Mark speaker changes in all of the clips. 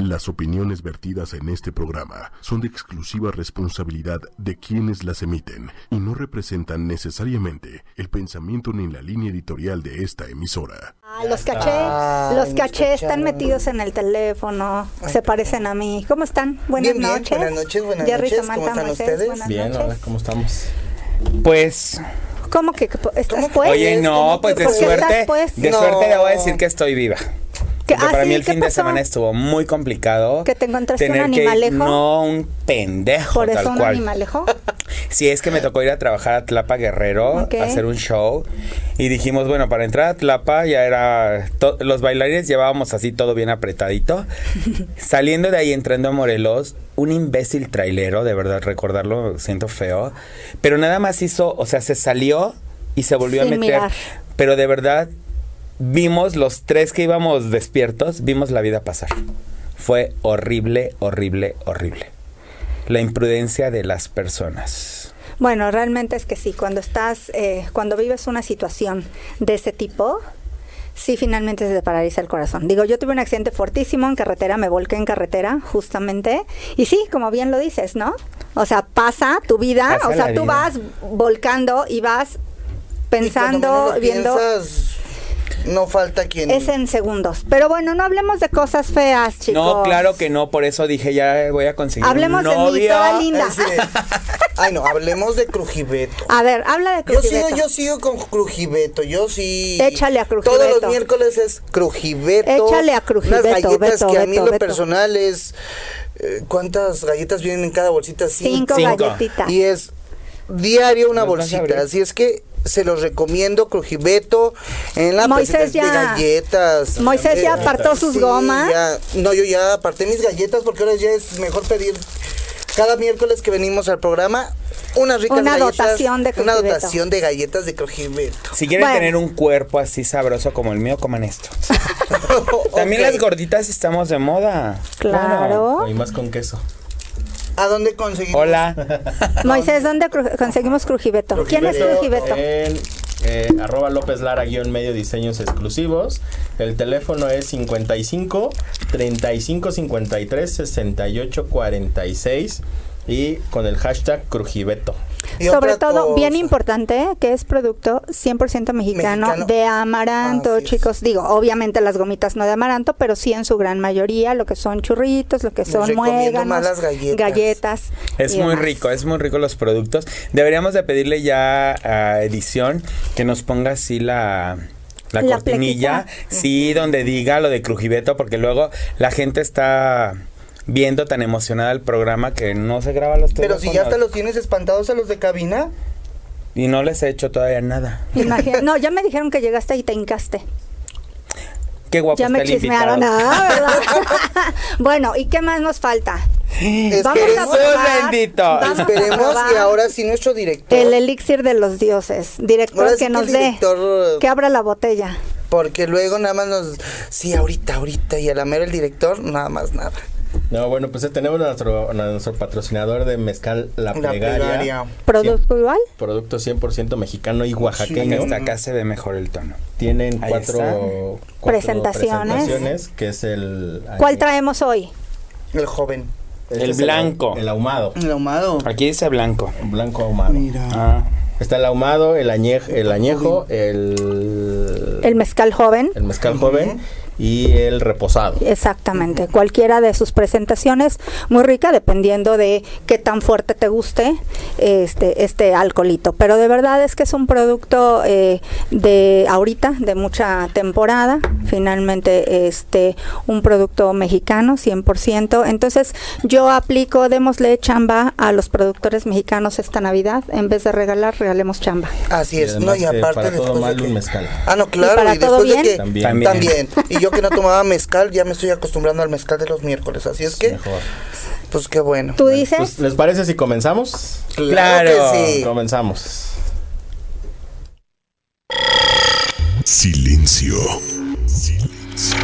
Speaker 1: Las opiniones vertidas en este programa son de exclusiva responsabilidad de quienes las emiten y no representan necesariamente el pensamiento ni la línea editorial de esta emisora.
Speaker 2: Ah, los caché,
Speaker 3: Ay,
Speaker 2: los caché están metidos en el teléfono, se parecen a mí. ¿Cómo están? Buenas
Speaker 3: Bien, bien,
Speaker 2: noches.
Speaker 3: buenas noches, buenas
Speaker 2: Jerry,
Speaker 3: noches,
Speaker 2: Samantha,
Speaker 3: ¿cómo están
Speaker 2: Moisés,
Speaker 3: ustedes?
Speaker 2: Buenas
Speaker 4: Bien,
Speaker 2: noches.
Speaker 4: hola, ¿cómo estamos?
Speaker 5: Pues,
Speaker 2: ¿Cómo que estás
Speaker 3: ¿Cómo que-
Speaker 2: pues?
Speaker 5: oye, no,
Speaker 3: ¿cómo
Speaker 5: pues
Speaker 3: que
Speaker 5: de
Speaker 2: estás,
Speaker 5: suerte,
Speaker 2: pues?
Speaker 5: de
Speaker 3: No.
Speaker 5: suerte debo decir que estoy viva.
Speaker 2: ¿Qué-
Speaker 5: Porque
Speaker 2: ah,
Speaker 5: para
Speaker 2: sí?
Speaker 5: mí el
Speaker 2: ¿Qué
Speaker 5: fin de semana estuvo muy complicado.
Speaker 2: ¿Que te encontraste un
Speaker 5: tener que ir-
Speaker 2: animalejo?
Speaker 5: no, un pendejo,
Speaker 2: Por eso
Speaker 5: tal
Speaker 2: un
Speaker 5: cual.
Speaker 2: animalejo.
Speaker 5: Sí, es que me tocó ir a trabajar a Tlapa Guerrero, a hacer un show. Y dijimos, bueno, para entrar a Tlapa ya era... los bailarines llevábamos así todo bien apretadito. Saliendo de ahí, entrando a Morelos, un imbécil trailero, de verdad, recordarlo, siento feo. Pero nada más hizo, o sea, se salió y se volvió
Speaker 2: Sin
Speaker 5: a meter.
Speaker 2: mirar.
Speaker 5: Pero de verdad, vimos los tres que íbamos despiertos, vimos la vida pasar. Fue horrible, horrible, horrible. La imprudencia de las personas.
Speaker 2: Bueno, realmente es que sí, cuando estás, eh, cuando vives una situación de ese tipo, sí finalmente se te paraliza el corazón. Digo, yo tuve un accidente fortísimo en carretera, me volqué en carretera, justamente, y sí, como bien lo dices, ¿no? O sea, pasa tu vida,
Speaker 5: Pasa
Speaker 2: o sea, tú
Speaker 5: vida.
Speaker 2: vas volcando y vas
Speaker 3: Y cuando
Speaker 2: pensando,
Speaker 3: menos lo
Speaker 2: viendo...
Speaker 3: piensas, no falta quien...
Speaker 2: Es en segundos. Pero bueno, no hablemos de cosas feas, chicos.
Speaker 5: No, claro que no, por eso dije ya voy a conseguir
Speaker 2: Hablemos
Speaker 5: un
Speaker 2: de mí, toda linda.
Speaker 3: Ay, no, hablemos de Crujibeto.
Speaker 2: A ver, habla de
Speaker 3: Yo sigo,
Speaker 2: Crujibeto.
Speaker 3: yo sigo con Crujibeto, yo sí.
Speaker 2: Échale a Crujibeto.
Speaker 3: Todos los miércoles es Crujibeto.
Speaker 2: Échale a Crujibeto,
Speaker 3: Unas galletas
Speaker 2: Beto,
Speaker 3: que a mí en lo personal es. eh, ¿Cuántas galletas vienen en cada bolsita?
Speaker 2: Cinco,
Speaker 5: Cinco.
Speaker 2: galletitas.
Speaker 3: Y es diario una bolsita. Así es que se los recomiendo, Crujibeto. En la
Speaker 2: Moisés
Speaker 3: presentación de
Speaker 2: ya-
Speaker 3: galletas.
Speaker 2: Moisés ya apartó sus gomas.
Speaker 3: ya- no, yo ya aparté mis galletas porque ahora ya es mejor pedir. Cada miércoles que venimos al programa, unas ricas
Speaker 2: Una
Speaker 3: galletas.
Speaker 2: dotación de
Speaker 3: Una
Speaker 2: Crujibeto.
Speaker 3: dotación de galletas de Crujibeto.
Speaker 5: Si quieren
Speaker 2: Bueno.
Speaker 5: tener un cuerpo así sabroso como el mío, coman esto. También las gorditas estamos de moda.
Speaker 2: Claro.
Speaker 4: Y más con queso.
Speaker 3: ¿A dónde conseguimos?
Speaker 5: Hola.
Speaker 2: Moisés, ¿dónde cru- conseguimos Crujibeto? ¿Quién es Crujibeto?
Speaker 4: En eh, arroba López Lara guion medio diseños exclusivos. El teléfono es 55 35 53 68 46 y con el hashtag Crujibeto.
Speaker 2: Sobre todo, bien importante, que es producto 100% mexicano,
Speaker 3: Mexicano.
Speaker 2: de amaranto,
Speaker 3: es.
Speaker 2: chicos. Digo, obviamente las gomitas no de amaranto, pero sí en su gran mayoría, lo que son churritos, lo que son muéganos,
Speaker 3: las galletas.
Speaker 2: galletas
Speaker 5: Es muy
Speaker 2: demás.
Speaker 5: rico, es muy rico los productos. Deberíamos de pedirle ya a edición que nos ponga así la la,
Speaker 2: La
Speaker 5: cortinilla, sí, donde diga lo de Crujibeto, porque luego la gente está viendo tan emocionada el programa que no se graba los
Speaker 3: Pero
Speaker 5: teléfonos.
Speaker 3: si ya hasta los tienes espantados a los de cabina.
Speaker 5: Y no les he hecho todavía nada.
Speaker 2: Imagina- no, ya me dijeron que llegaste y te hincaste.
Speaker 5: Qué guapo
Speaker 2: ya me
Speaker 5: está el
Speaker 2: chismearon,
Speaker 5: invitado.
Speaker 2: ah, ¿verdad? bueno, ¿y qué más nos falta? Vamos a
Speaker 3: Esperemos,
Speaker 2: probar-
Speaker 5: bendito.
Speaker 3: esperemos y ahora sí nuestro director.
Speaker 2: El elixir de los dioses. Director
Speaker 3: Ahora sí
Speaker 2: que
Speaker 3: que
Speaker 2: nos dé.
Speaker 3: director-
Speaker 2: Que abra la botella.
Speaker 3: Porque luego nada más nos. Sí, ahorita, ahorita. Y a la mera el director, nada más nada.
Speaker 4: No, bueno, pues eh, tenemos a nuestro, a nuestro patrocinador de mezcal La
Speaker 3: La
Speaker 4: Plegaria.
Speaker 2: ¿Producto igual?
Speaker 4: Producto 100% mexicano y
Speaker 5: Que
Speaker 4: oaxaqueño.
Speaker 5: hasta acá se ve mejor el tono.
Speaker 4: Tienen cuatro,
Speaker 2: Presentaciones.
Speaker 4: presentaciones, que es el...
Speaker 2: ¿Cuál traemos hoy?
Speaker 3: El joven.
Speaker 4: Este
Speaker 5: El blanco.
Speaker 4: El, ahumado.
Speaker 3: El ahumado.
Speaker 5: Aquí dice blanco.
Speaker 4: Blanco ahumado.
Speaker 3: Mira.
Speaker 5: Ah,
Speaker 4: Está el ahumado, el, añej, el añejo, el,
Speaker 2: El mezcal joven.
Speaker 4: el mezcal joven y el reposado.
Speaker 2: Exactamente, cualquiera de sus presentaciones, muy rica, dependiendo de qué tan fuerte te guste este, este alcoholito. Pero de verdad es que es un producto eh, de ahorita, de mucha temporada, finalmente este un producto mexicano, 100%. Entonces yo aplico, démosle chamba a los productores mexicanos esta Navidad, en vez de regalar, regalemos chamba.
Speaker 3: Así es,
Speaker 4: además
Speaker 3: no, y aparte
Speaker 4: para todo mal
Speaker 3: que-
Speaker 4: un mezcal.
Speaker 3: Ah, no, claro,
Speaker 2: para
Speaker 3: y,
Speaker 2: todo
Speaker 3: después de que.
Speaker 4: También.
Speaker 5: también.
Speaker 3: Y yo que no tomaba mezcal, ya me estoy acostumbrando al mezcal de los miércoles, así es que
Speaker 4: Mejor.
Speaker 3: pues qué bueno.
Speaker 2: ¿Tú dices?
Speaker 4: Pues, ¿Les parece si comenzamos?
Speaker 3: Claro
Speaker 5: Claro.
Speaker 3: que sí.
Speaker 4: Comenzamos.
Speaker 1: Silencio. Silencio.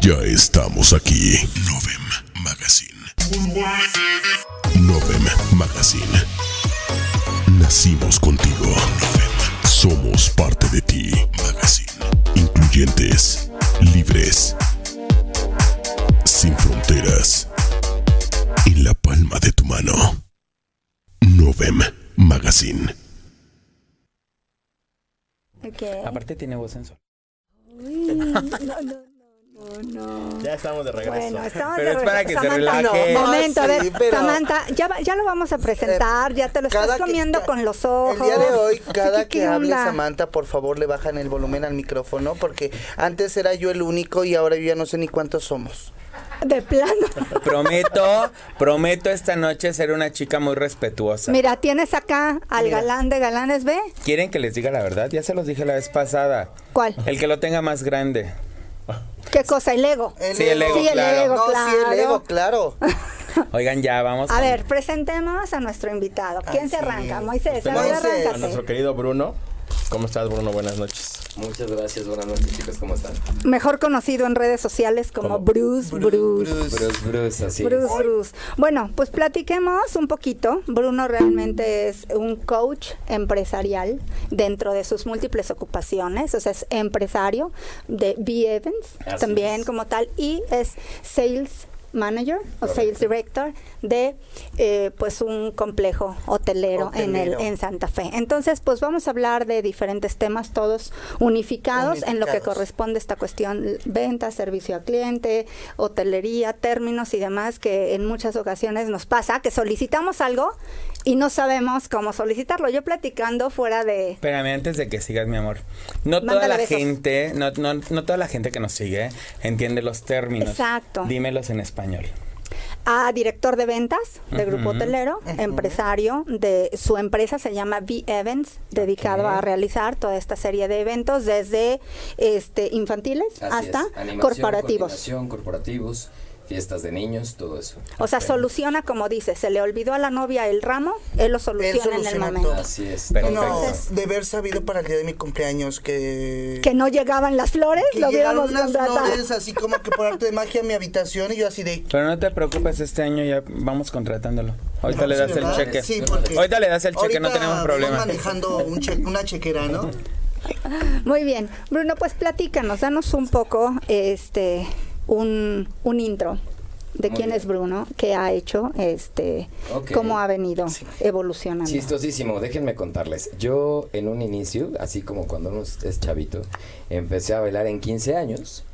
Speaker 1: Ya estamos aquí. Novem Magazine. Novem Magazine. Nacimos contigo. Novem. Somos parte de ti. Magazine. Incluyentes. Libres. Sin fronteras. En la palma de tu mano. Novem Magazine.
Speaker 2: Ok.
Speaker 5: Aparte tiene voz sensual.
Speaker 2: Uy, no, no, no, no.
Speaker 4: Ya estamos de regreso.
Speaker 2: Bueno, estamos
Speaker 5: Pero
Speaker 2: de
Speaker 5: es para
Speaker 2: regreso.
Speaker 5: que se
Speaker 2: Samantha,
Speaker 5: relaje.
Speaker 2: no, momento, a ver,
Speaker 3: pero-
Speaker 2: Samantha, ya, va- ya lo vamos a presentar, ya te lo estás
Speaker 3: Cada que-
Speaker 2: comiendo con los ojos.
Speaker 3: El día de hoy, cada
Speaker 2: ¿Qué- qué
Speaker 3: que hable? Samantha, por favor, le bajan el volumen al micrófono, porque antes era yo el único y ahora yo ya no sé ni cuántos somos.
Speaker 2: De plano.
Speaker 5: Prometo, prometo esta noche ser una chica muy respetuosa.
Speaker 2: Mira, tienes acá al
Speaker 3: Mira.
Speaker 2: galán de galanes, ¿ve?
Speaker 5: ¿Quieren que les diga la verdad? Ya se los dije la vez pasada.
Speaker 2: ¿Cuál?
Speaker 5: El que lo tenga más grande.
Speaker 2: ¿Qué cosa? El ego.
Speaker 3: El
Speaker 5: Sí, el ego,
Speaker 2: Sí, el
Speaker 5: claro.
Speaker 2: ego,
Speaker 3: no, sí, el
Speaker 2: claro.
Speaker 3: ego, claro.
Speaker 5: Oigan, ya vamos.
Speaker 2: A
Speaker 5: con-
Speaker 2: ver, presentemos a nuestro invitado. ¿Quién se arranca? Moisés, a ver,
Speaker 3: Moisés.
Speaker 4: A nuestro
Speaker 2: arráncate.
Speaker 4: querido Bruno. ¿Cómo estás, Bruno? Buenas noches.
Speaker 6: Muchas gracias, buenas noches chicos, ¿cómo están?
Speaker 2: Mejor conocido en redes sociales como
Speaker 4: Como
Speaker 2: Bruce Bruce.
Speaker 6: Bruce, Bruce, así
Speaker 2: Bruce,
Speaker 6: es.
Speaker 2: Bruce. Bueno, pues platiquemos un poquito. Bruno realmente es un coach empresarial dentro de sus múltiples ocupaciones, o sea, es empresario de B Evans
Speaker 6: Así
Speaker 2: también
Speaker 6: es.
Speaker 2: como tal y es sales manager o sales director de eh, pues un complejo hotelero, en el en Santa Fe. Entonces, pues vamos a hablar de diferentes temas todos unificados, en lo que
Speaker 3: Unificados.
Speaker 2: corresponde esta cuestión venta, servicio al cliente, hotelería, términos y demás que en muchas ocasiones nos pasa que solicitamos algo y no sabemos cómo solicitarlo. Yo platicando fuera de
Speaker 5: Espérame, antes de que sigas, mi amor. No toda la
Speaker 2: besos.
Speaker 5: gente, no, no, no toda la gente que nos sigue entiende los términos.
Speaker 2: Exacto.
Speaker 5: Dímelos en español.
Speaker 2: a director de ventas de Grupo. Hotelero, empresario de su empresa se llama V Events, dedicado a realizar toda esta serie de eventos desde este infantiles
Speaker 6: Así
Speaker 2: hasta
Speaker 6: es.
Speaker 2: Corporativos.
Speaker 6: corporativos, fiestas de niños, todo eso.
Speaker 2: O sea, soluciona como dice, se le olvidó a la novia el ramo, él lo soluciona en el
Speaker 3: soluciona
Speaker 2: momento.
Speaker 3: todo.
Speaker 6: Así es.
Speaker 5: Perfecto.
Speaker 3: No,
Speaker 2: Entonces-
Speaker 3: de haber sabido para el día de mi cumpleaños que...
Speaker 2: Que no llegaban las flores,
Speaker 3: que
Speaker 2: lo hubiéramos
Speaker 3: unas
Speaker 2: contratado.
Speaker 3: flores así como que por arte de magia a mi habitación y yo así de...
Speaker 5: Pero no te preocupes, este año ya vamos contratándolo. Ahorita le das
Speaker 3: Sí,
Speaker 5: el
Speaker 3: ¿verdad?
Speaker 5: cheque.
Speaker 3: Sí, porque
Speaker 5: Ahorita le das el cheque, no tenemos problema.
Speaker 3: manejando un che- una chequera, ¿no?
Speaker 2: Muy bien. Bruno, pues platícanos, danos un poco este un, un intro de
Speaker 6: Muy
Speaker 2: quién
Speaker 6: bien.
Speaker 2: es Bruno, qué ha hecho, este, cómo ha venido evolucionando.
Speaker 6: Chistosísimo, déjenme contarles. Yo en un inicio, así como cuando uno es chavito, empecé a bailar en 15 años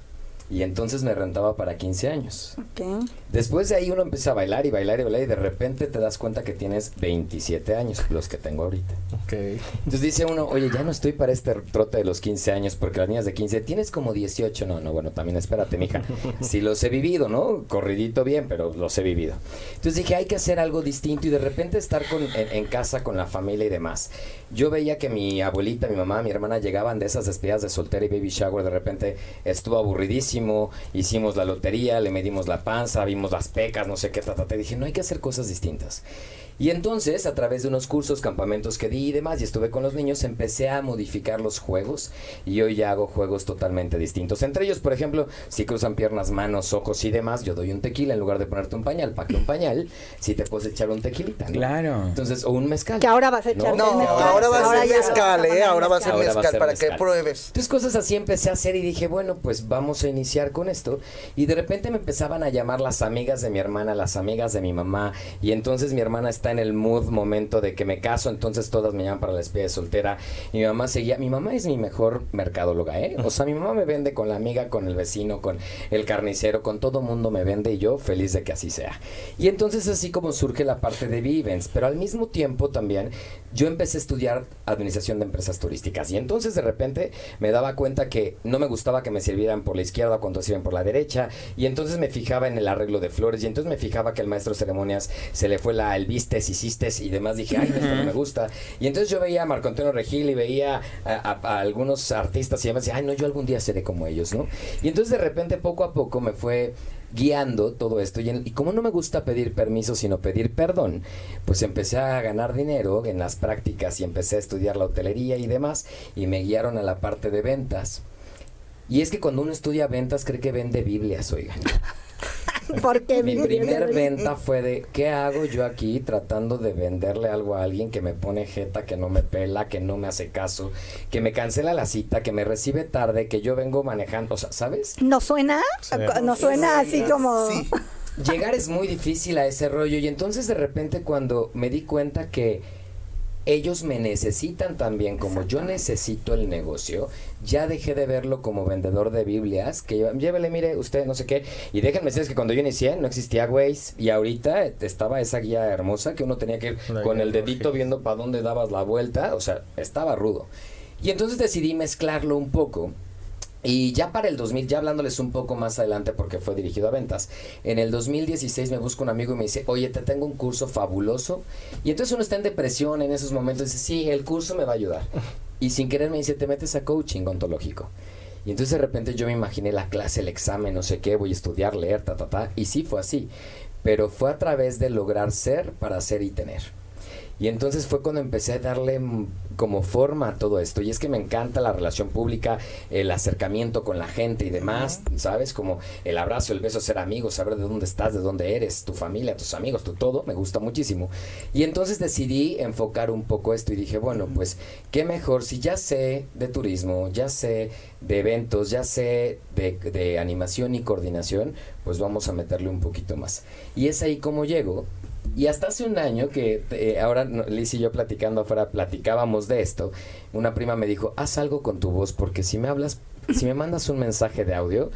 Speaker 6: y entonces me rentaba para 15 años.
Speaker 2: Ok.
Speaker 6: Después de ahí uno empieza a bailar y bailar y bailar y de repente te das cuenta que tienes 27 años, los que tengo ahorita.
Speaker 4: Ok.
Speaker 6: Entonces dice uno, oye, ya no estoy para este trote de los 15 años porque las niñas de 15, tienes como 18. No, no, bueno, también espérate, mija. Sí los he vivido, ¿no? Corridito bien, pero los he vivido. Entonces dije, hay que hacer algo distinto y de repente estar con, en, en casa con la familia y demás. Yo veía que mi abuelita, mi mamá, mi hermana llegaban de esas despedidas de soltera y baby shower, de repente estuvo aburridísimo, hicimos la lotería, le medimos la panza, vimos las pecas, no sé qué, ta, ta. Dije, no hay que hacer cosas distintas. Y entonces, a través de unos cursos, campamentos que di y demás, y estuve con los niños, empecé a modificar los juegos y hoy ya hago juegos totalmente distintos. Entre ellos, por ejemplo, si cruzan piernas, manos, ojos y demás, yo doy un tequila en lugar de ponerte un pañal, para que un pañal, si te puedes echar un tequilita, ¿no?
Speaker 5: Claro.
Speaker 6: Entonces, o un mezcal.
Speaker 2: Que ahora vas a echarte
Speaker 3: No,
Speaker 2: mezcal.
Speaker 3: ahora va a
Speaker 2: Ahora
Speaker 3: ser
Speaker 2: ya vas a
Speaker 3: mezcal,
Speaker 2: poner
Speaker 3: ¿eh? Ahora va a
Speaker 6: a
Speaker 3: mezcal para que
Speaker 6: mezcal.
Speaker 3: pruebes.
Speaker 6: Entonces cosas así empecé a hacer y dije, bueno, pues vamos a iniciar con esto. Y de repente me empezaban a llamar las amigas de mi hermana, las amigas de mi mamá. Y entonces mi hermana está en el mood momento de que me caso, entonces todas me llaman para la despedida de soltera. Y mi mamá seguía, mi mamá es mi mejor mercadóloga, ¿eh? O sea, mi mamá me vende con la amiga, con el vecino, con el carnicero, con todo mundo me vende y yo feliz de que así sea. Y entonces así como surge la parte de Vivens, pero al mismo tiempo también yo empecé a estudiar administración de empresas turísticas y entonces de repente me daba cuenta que no me gustaba que me sirvieran por la izquierda cuando sirven por la derecha y entonces me fijaba en el arreglo de flores y entonces me fijaba que el maestro de ceremonias se le fue la el vistes, hiciste y demás dije, ay, esto no me gusta. Y entonces yo veía a Marco Antonio Regil y veía a, a- a algunos artistas y demás y decía, ay, no, yo algún día seré como ellos, ¿no? Y entonces de repente poco a poco me fue guiando todo esto y, en- y como no me gusta pedir permiso sino pedir perdón, pues empecé a ganar dinero en las prácticas y empecé a estudiar la hotelería y demás y me guiaron a la parte de ventas. Y es que cuando uno estudia ventas cree que vende Biblias, oigan.
Speaker 2: Porque
Speaker 6: Mi primer venta fue de, ¿qué hago yo aquí tratando de venderle algo a alguien que me pone jeta, que no me pela, que no me hace caso, que me cancela la cita, que me recibe tarde, que yo vengo manejando, o sea, ¿sabes?
Speaker 2: ¿No suena? ¿No suena así como...?
Speaker 3: Sí.
Speaker 6: Llegar es muy difícil a ese rollo y entonces de repente cuando me di cuenta que ellos me necesitan también como yo necesito el negocio, ya dejé de verlo como vendedor de Biblias, que yo, llévele, mire, usted no sé qué, y déjenme decirles que cuando yo inicié no existía Waze. Y ahorita estaba esa guía hermosa que uno tenía que ir
Speaker 4: La
Speaker 6: con el dedito viendo para dónde dabas la vuelta, o sea, estaba rudo. Y entonces decidí mezclarlo un poco y ya para el 2000, ya hablándoles un poco más adelante porque fue dirigido a ventas, en el 2016 me busca un amigo y me dice, oye, te tengo un curso fabuloso. Y entonces uno está en depresión en esos momentos y dice, sí, el curso me va a ayudar. Y sin querer me dice, te metes a coaching ontológico. Y entonces de repente yo me imaginé la clase, el examen, no sé qué, voy a estudiar, leer, ta, ta, ta. Y sí fue así. Pero fue a través de lograr ser para ser y tener. Y entonces fue cuando empecé a darle mm, como forma a todo esto. Y es que me encanta la relación pública, el acercamiento con la gente y demás, ¿sabes? Como el abrazo, el beso, ser amigos, saber de dónde estás, de dónde eres, tu familia, tus amigos, tu todo, me gusta muchísimo. Y entonces decidí enfocar un poco esto y dije, bueno, pues qué mejor si ya sé de turismo, ya sé de eventos, ya sé de, de animación y coordinación, pues vamos a meterle un poquito más. Y es ahí como llego y hasta hace un año que eh, ahora Liz y yo platicando afuera platicábamos de esto, una prima me dijo, haz algo con tu voz porque si me hablas, si me mandas un mensaje de audio,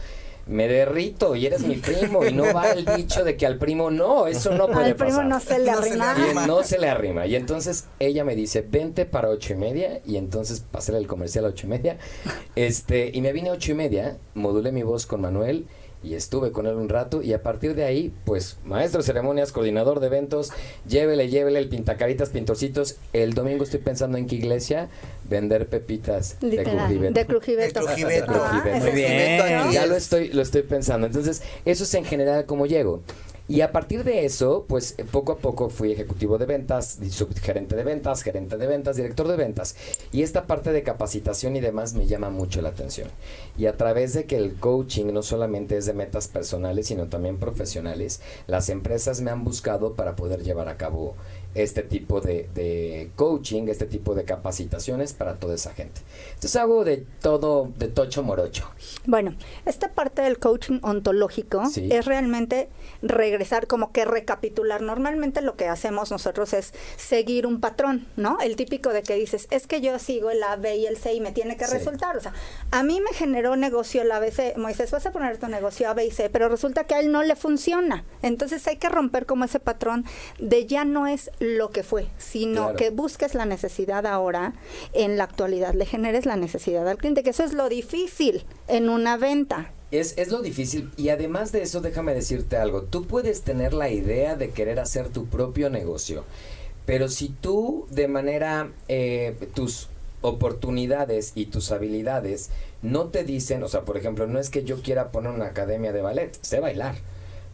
Speaker 6: me derrito y eres mi primo y no va el dicho de que al primo no, eso no puede
Speaker 2: Al primo
Speaker 6: pasar.
Speaker 2: No se le arrima.
Speaker 6: Y no se le arrima. Y entonces ella me dice, vente para ocho y media. Y entonces pasé el comercial a ocho y media. Este, y me vine a ocho y media, modulé mi voz con Manuel y estuve con él un rato. Y a partir de ahí, pues, maestro de ceremonias, coordinador de eventos, llévele, llévele el pintacaritas, pintorcitos. El domingo estoy pensando en qué iglesia vender pepitas de
Speaker 2: Literal, de Crujiveto.
Speaker 3: De Crujiveto.
Speaker 2: Ah,
Speaker 6: Muy
Speaker 5: bien.
Speaker 6: Ya lo estoy, lo estoy pensando. Entonces, eso es en general como llego. Y a partir de eso, pues eh, poco a poco fui ejecutivo de ventas, subgerente de ventas, gerente de ventas, director de ventas. Y esta parte de capacitación y demás me llama mucho la atención. Y a través de que el coaching no solamente es de metas personales, sino también profesionales, las empresas me han buscado para poder llevar a cabo este tipo de, de coaching, este tipo de capacitaciones para toda esa gente. Entonces hago de todo, de tocho morocho.
Speaker 2: Bueno, esta parte del coaching ontológico
Speaker 6: Sí.
Speaker 2: es realmente regresar, como que recapitular. Normalmente lo que hacemos nosotros es seguir un patrón, ¿no? El típico de que dices, es que yo sigo el A, B y el C y me tiene que
Speaker 6: Sí.
Speaker 2: resultar. O sea, a mí me generó negocio el ABC. Moisés, vas a poner tu negocio A, B y C, pero resulta que a él no le funciona. Entonces hay que romper como ese patrón de ya no es lo que fue, sino
Speaker 6: Claro.
Speaker 2: que busques la necesidad ahora en la actualidad, le generes la necesidad al cliente, que eso es lo difícil en una venta.
Speaker 6: Es, es lo difícil y además de eso déjame decirte algo, tú puedes tener la idea de querer hacer tu propio negocio, pero si tú de manera, eh, tus oportunidades y tus habilidades no te dicen, o sea, por ejemplo, no es que yo quiera poner una academia de ballet, sé bailar,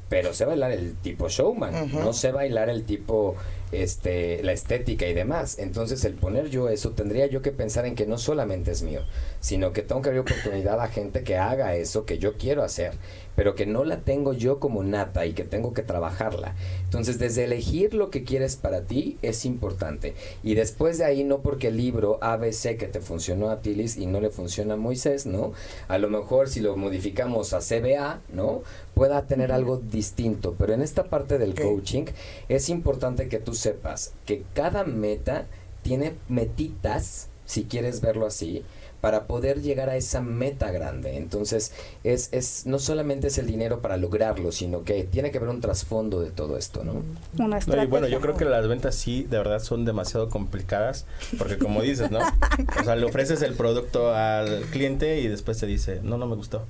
Speaker 6: pero sé bailar el tipo showman, no sé bailar el tipo este la estética y demás. Entonces, el poner yo eso tendría yo que pensar en que no solamente es mío, sino que tengo que abrir oportunidad a gente que haga eso que yo quiero hacer, pero que no la tengo yo como nata y que tengo que trabajarla. Entonces, desde elegir lo que quieres para ti es importante. Y después de ahí, no porque el libro ABC que te funcionó a Tilis y no le funciona a Moisés, ¿no? A lo mejor si lo modificamos a CBA, ¿no? Pueda tener algo distinto. Pero en esta parte del coaching es importante que tú sepas que cada meta tiene metitas, si quieres verlo así, para poder llegar a esa meta grande. Entonces, es, es no solamente es el dinero para lograrlo, sino que tiene que haber un trasfondo de todo esto, ¿no?
Speaker 2: Una
Speaker 4: No, y bueno, yo creo que las ventas sí, de verdad, son demasiado complicadas, porque como dices, ¿no? O sea, le ofreces el producto al cliente y después te dice, no, no me gustó.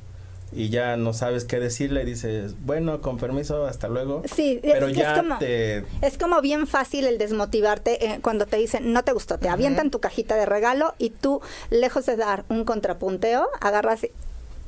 Speaker 4: Y ya no sabes qué decirle, y dices, bueno, con permiso, hasta luego.
Speaker 2: Sí, es
Speaker 4: pero
Speaker 2: es
Speaker 4: ya
Speaker 2: como-
Speaker 4: te...
Speaker 2: Es como bien fácil el desmotivarte eh, cuando te dicen no te gustó, te avientan tu cajita de regalo y tú, lejos de dar un contrapunteo, agarras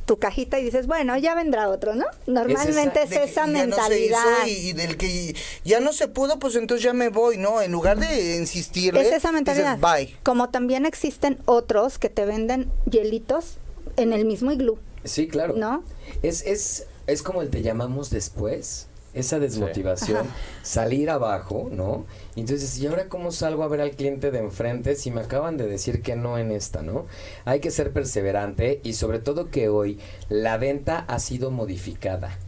Speaker 2: tu cajita y dices, bueno, ya vendrá otro, ¿no? Normalmente es, esa
Speaker 3: ya no se
Speaker 2: mentalidad.
Speaker 3: hizo y, y del que ya no se pudo, pues entonces ya me voy, ¿no? En lugar de insistirle.
Speaker 2: es esa mentalidad.
Speaker 3: dices, bye.
Speaker 2: Como también existen otros que te venden hielitos en el mismo iglú,
Speaker 6: Sí, claro.
Speaker 2: ¿no?
Speaker 6: Es, es es como el te llamamos después. Esa desmotivación, salir abajo, ¿no? Entonces, ¿y ahora cómo salgo a ver al cliente de enfrente si me acaban de decir que no en esta, ¿no? Hay que ser perseverante y sobre todo que hoy la venta ha sido modificada.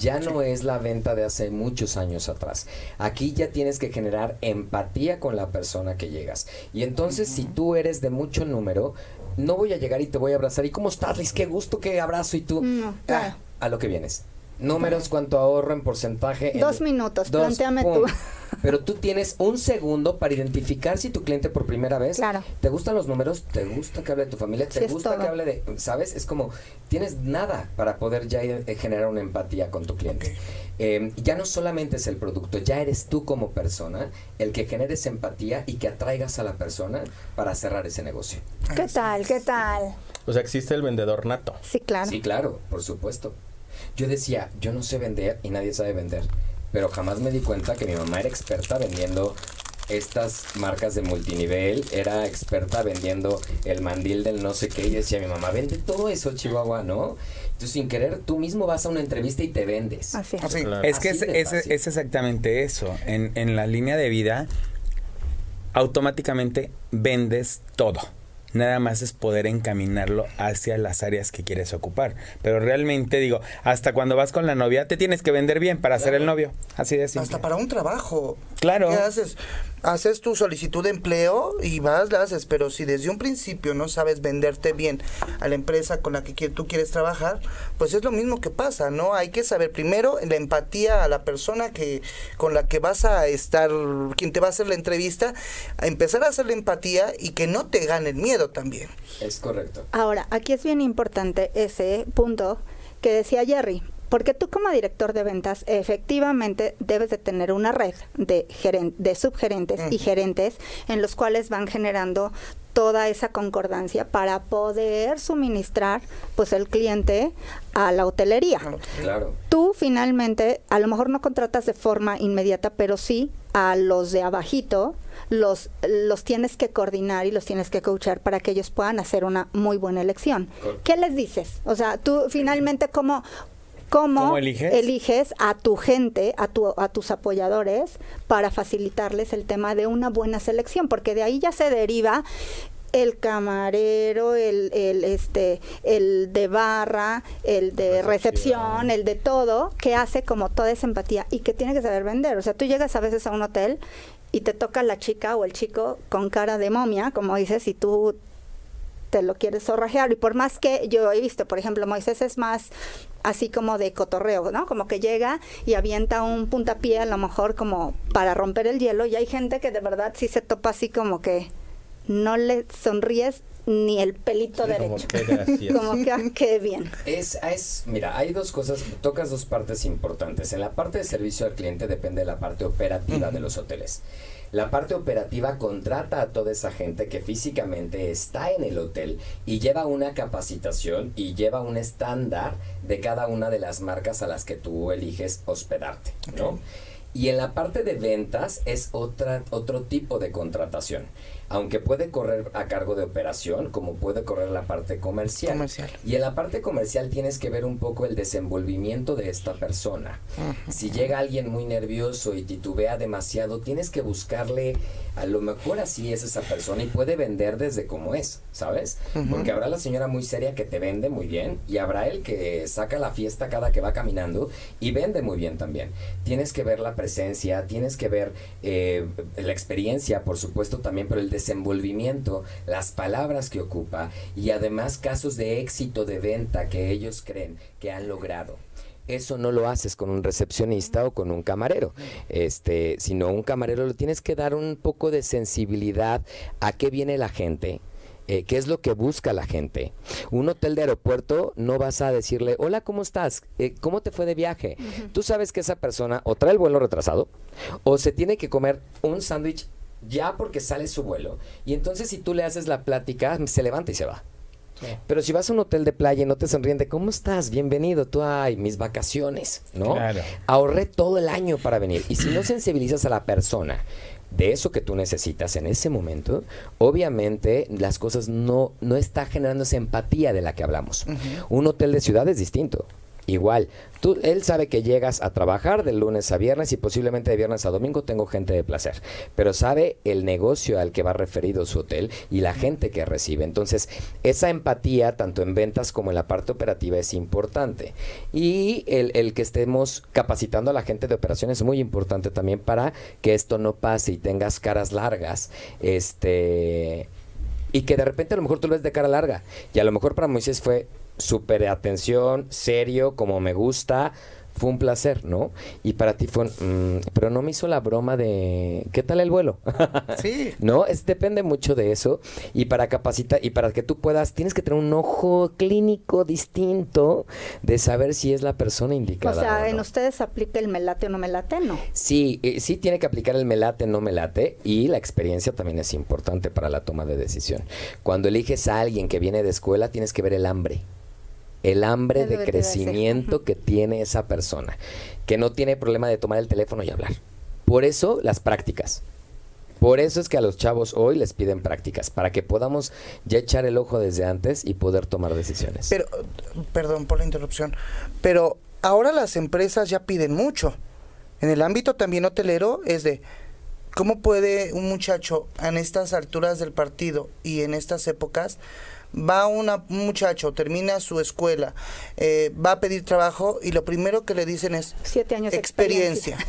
Speaker 6: Ya no es la venta de hace muchos años atrás. Aquí ya tienes que generar empatía con la persona que llegas. Y entonces, si tú eres de mucho número, no voy a llegar y te voy a abrazar. ¿Y cómo estás, Liz? Qué gusto, qué abrazo. Y tú,
Speaker 2: No, claro.
Speaker 6: ah, a lo que vienes. Números, cuánto ahorro en porcentaje. en-
Speaker 2: Dos minutos,
Speaker 6: Dos,
Speaker 2: plantéame
Speaker 6: pum.
Speaker 2: tú.
Speaker 6: Pero tú tienes un segundo para identificar si tu cliente por primera vez
Speaker 2: Claro.
Speaker 6: te gustan los números, te gusta que hable de tu familia, te gusta que hable de, ¿sabes? Es como tienes nada para poder ya eh, generar una empatía con tu cliente. Eh, ya no solamente es el producto, ya eres tú como persona el que generes empatía y que atraigas a la persona para cerrar ese negocio.
Speaker 2: ¿Qué tal? ¿Qué tal?
Speaker 4: O sea, existe el vendedor nato.
Speaker 2: Sí, claro.
Speaker 6: Sí, claro, por supuesto. Yo decía, yo no sé vender y nadie sabe vender, pero jamás me di cuenta que mi mamá era experta vendiendo estas marcas de multinivel, era experta vendiendo el mandil del no sé qué y decía mi mamá, vende todo eso, Chihuahua, ¿no? Entonces sin querer tú mismo vas a una entrevista y te vendes.
Speaker 2: Así es.
Speaker 3: Así.
Speaker 4: Claro.
Speaker 5: Es que es, exactamente eso. En, en la línea de vida, automáticamente vendes todo. Nada más es poder encaminarlo hacia las áreas que quieres ocupar. Pero realmente digo, hasta cuando vas con la novia, te tienes que vender bien para ser el novio. Así de simple.
Speaker 3: Hasta para un trabajo.
Speaker 5: Claro.
Speaker 3: ¿Qué haces? Haces tu solicitud de empleo y vas, la haces, pero si desde un principio no sabes venderte bien a la empresa con la que tú quieres trabajar, pues es lo mismo que pasa, ¿no? Hay que saber primero la empatía a la persona que con la que vas a estar, quien te va a hacer la entrevista, a empezar a hacer la empatía y que no te gane el miedo también.
Speaker 6: Es correcto.
Speaker 2: Ahora, aquí es bien importante ese punto que decía Jerry, porque tú como director de ventas efectivamente debes de tener una red de, geren- de subgerentes y gerentes en los cuales van generando toda esa concordancia para poder suministrar pues el cliente a la hotelería.
Speaker 6: Claro.
Speaker 2: Tú finalmente, a lo mejor no contratas de forma inmediata, pero sí a los de abajito los, los tienes que coordinar y los tienes que coachar para que ellos puedan hacer una muy buena elección. ¿Qué les dices? O sea, tú finalmente cómo... ¿Cómo,
Speaker 5: ¿Cómo eliges?
Speaker 2: eliges a tu gente, a, tu, a tus apoyadores, para facilitarles el tema de una buena selección? Porque de ahí ya se deriva el camarero, el, el, este, el de barra, el de recepción, el de todo, que hace como toda esa empatía y que tiene que saber vender. O sea, tú llegas a veces a un hotel y te toca la chica o el chico con cara de momia, como dices, y tú te lo quieres zorrajear. Y por más que yo he visto, por ejemplo, Moisés es más así como de cotorreo, ¿no? Como que llega y avienta un puntapié a lo mejor como para romper el hielo y hay gente que de verdad sí se topa así como que no le sonríes ni el pelito
Speaker 4: Sí, como
Speaker 2: derecho.
Speaker 4: que gracias.
Speaker 2: como que, ah, qué bien.
Speaker 6: Es, es, mira, hay dos cosas, tocas dos partes importantes. En la parte de servicio al cliente depende de la parte operativa de los hoteles. La parte operativa contrata a toda esa gente que físicamente está en el hotel y lleva una capacitación y lleva un estándar de cada una de las marcas a las que tú eliges hospedarte, ¿no? Y en la parte de ventas es otra, otro tipo de contratación. Aunque puede correr a cargo de operación, como puede correr la parte comercial.
Speaker 3: Comercial.
Speaker 6: Y en la parte comercial tienes que ver un poco el desenvolvimiento de esta persona. Si llega alguien muy nervioso y titubea demasiado, tienes que buscarle, a lo mejor así es esa persona y puede vender desde como es, ¿sabes? Porque habrá la señora muy seria que te vende muy bien y habrá el que saca la fiesta cada que va caminando y vende muy bien también. Tienes que ver la presencia, tienes que ver eh, la experiencia, por supuesto, también, pero el desenvolvimiento, las palabras que ocupa y además casos de éxito de venta que ellos creen que han logrado. Eso no lo haces con un recepcionista o con un camarero, este, sino un camarero lo tienes que dar un poco de sensibilidad a qué viene la gente, eh, qué es lo que busca la gente. Un hotel de aeropuerto no vas a decirle, hola, ¿cómo estás? Eh, ¿Cómo te fue de viaje? Tú sabes que esa persona o trae el vuelo retrasado o se tiene que comer un sándwich ya porque sale su vuelo. Y entonces si tú le haces la plática, se levanta y se va. Pero si vas a un hotel de playa y no te sonríen de cómo estás, bienvenido, tú, ay, mis vacaciones, ¿no?
Speaker 5: Claro.
Speaker 6: Ahorré todo el año para venir. Y si no sensibilizas a la persona de eso que tú necesitas en ese momento, obviamente las cosas no, no está generando esa empatía de la que hablamos. Un hotel de ciudad es distinto. Igual, tú, él sabe que llegas a trabajar de lunes a viernes y posiblemente de viernes a domingo tengo gente de placer, pero sabe el negocio al que va referido su hotel y la gente que recibe. Entonces, esa empatía, tanto en ventas como en la parte operativa, es importante. Y el, el que estemos capacitando a la gente de operaciones es muy importante también para que esto no pase y tengas caras largas. Este y que de repente a lo mejor tú lo ves de cara larga. Y a lo mejor para Moisés fue súper atención, serio, como me gusta. Fue un placer, ¿no? Y para ti fue, un, mm, pero no me hizo la broma de, ¿qué tal el vuelo?
Speaker 3: Sí.
Speaker 6: ¿No? Es, depende mucho de eso. Y para capacitar, y para que tú puedas, tienes que tener un ojo clínico distinto de saber si es la persona
Speaker 2: O
Speaker 6: indicada.
Speaker 2: sea,
Speaker 6: o
Speaker 2: en
Speaker 6: no.
Speaker 2: ustedes aplica el melate o no melate, ¿no?
Speaker 6: Sí, eh, sí tiene que aplicar el melate, no melate, y la experiencia también es importante para la toma de decisión. Cuando eliges a alguien que viene de escuela, tienes que ver el hambre. El hambre de crecimiento que tiene esa persona, que no tiene problema de tomar el teléfono y hablar. Por eso las prácticas. Por eso es que a los chavos hoy les piden prácticas, para que podamos ya echar el ojo desde antes y poder tomar decisiones.
Speaker 3: Pero, perdón por la interrupción, pero ahora las empresas ya piden mucho. En el ámbito también hotelero es de, ¿cómo puede un muchacho en estas alturas del partido y en estas épocas, va una, un muchacho, termina su escuela, eh, va a pedir trabajo y lo primero que le dicen es
Speaker 2: Siete años de
Speaker 3: experiencia.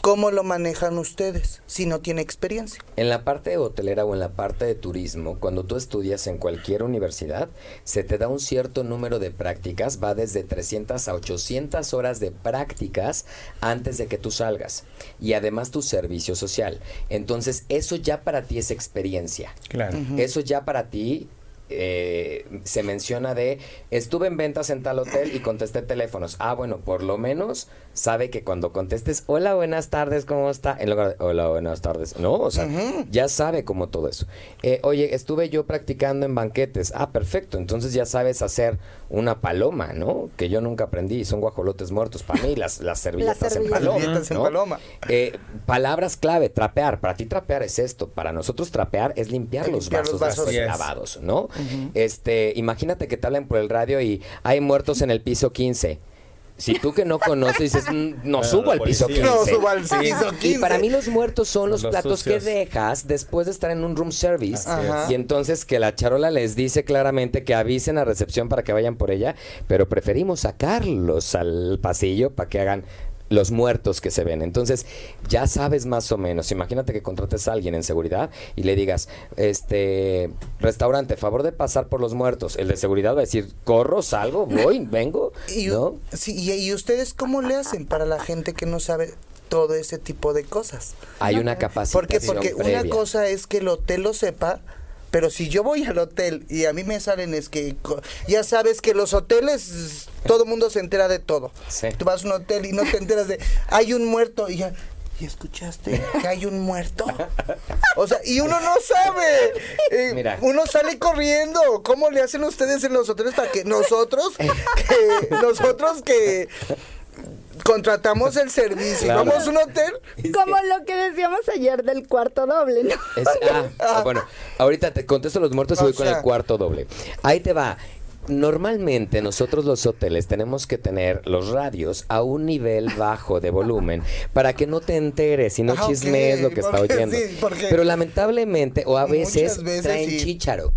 Speaker 3: ¿Cómo lo manejan ustedes si no tiene experiencia?
Speaker 6: En la parte hotelera o en la parte de turismo, cuando tú estudias en cualquier universidad, se te da un cierto número de prácticas, va desde 300 a 800 horas de prácticas antes de que tú salgas. Y además tu servicio social. Entonces, eso ya para ti es experiencia.
Speaker 5: Claro.
Speaker 6: Eso ya para ti eh, se menciona de estuve en ventas en tal hotel y contesté teléfonos. Ah, bueno, por lo menos sabe que cuando contestes hola, buenas tardes, ¿cómo está? En lugar de hola, buenas tardes. No, o sea, ya sabe como todo eso. Eh, oye, estuve yo practicando en banquetes. Ah, perfecto. Entonces ya sabes hacer una paloma, ¿no? Que yo nunca aprendí. Son guajolotes muertos para mí, las, las servilletas en
Speaker 2: servilletas.
Speaker 6: paloma.
Speaker 3: Servilletas en
Speaker 6: ¿no?
Speaker 3: paloma.
Speaker 6: Eh, palabras clave, trapear. Para ti trapear es esto. Para nosotros trapear es limpiar, los,
Speaker 3: Limpiar los
Speaker 6: vasos
Speaker 3: vasos.
Speaker 6: después lavados, ¿no? Este, imagínate que te hablan por el radio y hay muertos en el piso 15. Si tú que no conoces dices, "Mm, no subo al piso 15.
Speaker 4: policía.
Speaker 3: No subo al piso
Speaker 6: Y
Speaker 3: 15.
Speaker 6: para mí los muertos son los,
Speaker 5: Los
Speaker 6: platos
Speaker 5: sucios.
Speaker 6: que dejas después de estar en un room service.
Speaker 3: Ajá.
Speaker 6: Y entonces que la charola les dice claramente que avisen a recepción para que vayan por ella, pero preferimos sacarlos al pasillo para que hagan los muertos que se ven. Entonces, ya sabes más o menos. Imagínate que contrates a alguien en seguridad y le digas, este, restaurante, favor de pasar por los muertos. El de seguridad va a decir, corro, salgo, voy, vengo,
Speaker 3: Y,
Speaker 6: ¿no?
Speaker 3: sí, y, y ustedes cómo le hacen para la gente que no sabe todo ese tipo de cosas?
Speaker 6: Hay una
Speaker 3: ¿Por
Speaker 6: capacitación
Speaker 3: qué? Porque una cosa es que el hotel lo sepa, pero si yo voy al hotel y a mí me salen es que ya sabes que los hoteles todo el mundo se entera de todo.
Speaker 6: Sí.
Speaker 3: Tú vas a un hotel y no te enteras de hay un muerto y ya ¿Y escuchaste que hay un muerto? O sea, y uno no sabe. Eh,
Speaker 6: Mira.
Speaker 3: Uno sale corriendo. ¿Cómo le hacen ustedes en los hoteles para que nosotros, que nosotros que contratamos el servicio,
Speaker 6: Claro.
Speaker 3: vamos a un hotel
Speaker 2: Como lo que decíamos ayer del cuarto doble, ¿no?
Speaker 6: Es- ah, ah, bueno, ahorita te contesto los muertos y
Speaker 3: O
Speaker 6: voy con el cuarto doble. Ahí te va. Normalmente nosotros los hoteles tenemos que tener los radios a un nivel bajo de volumen para que no te enteres y no
Speaker 3: Ah,
Speaker 6: chismes lo que está oyendo.
Speaker 3: sí, porque
Speaker 6: Pero lamentablemente o a veces,
Speaker 3: veces
Speaker 6: traen
Speaker 3: sí.
Speaker 6: chícharo.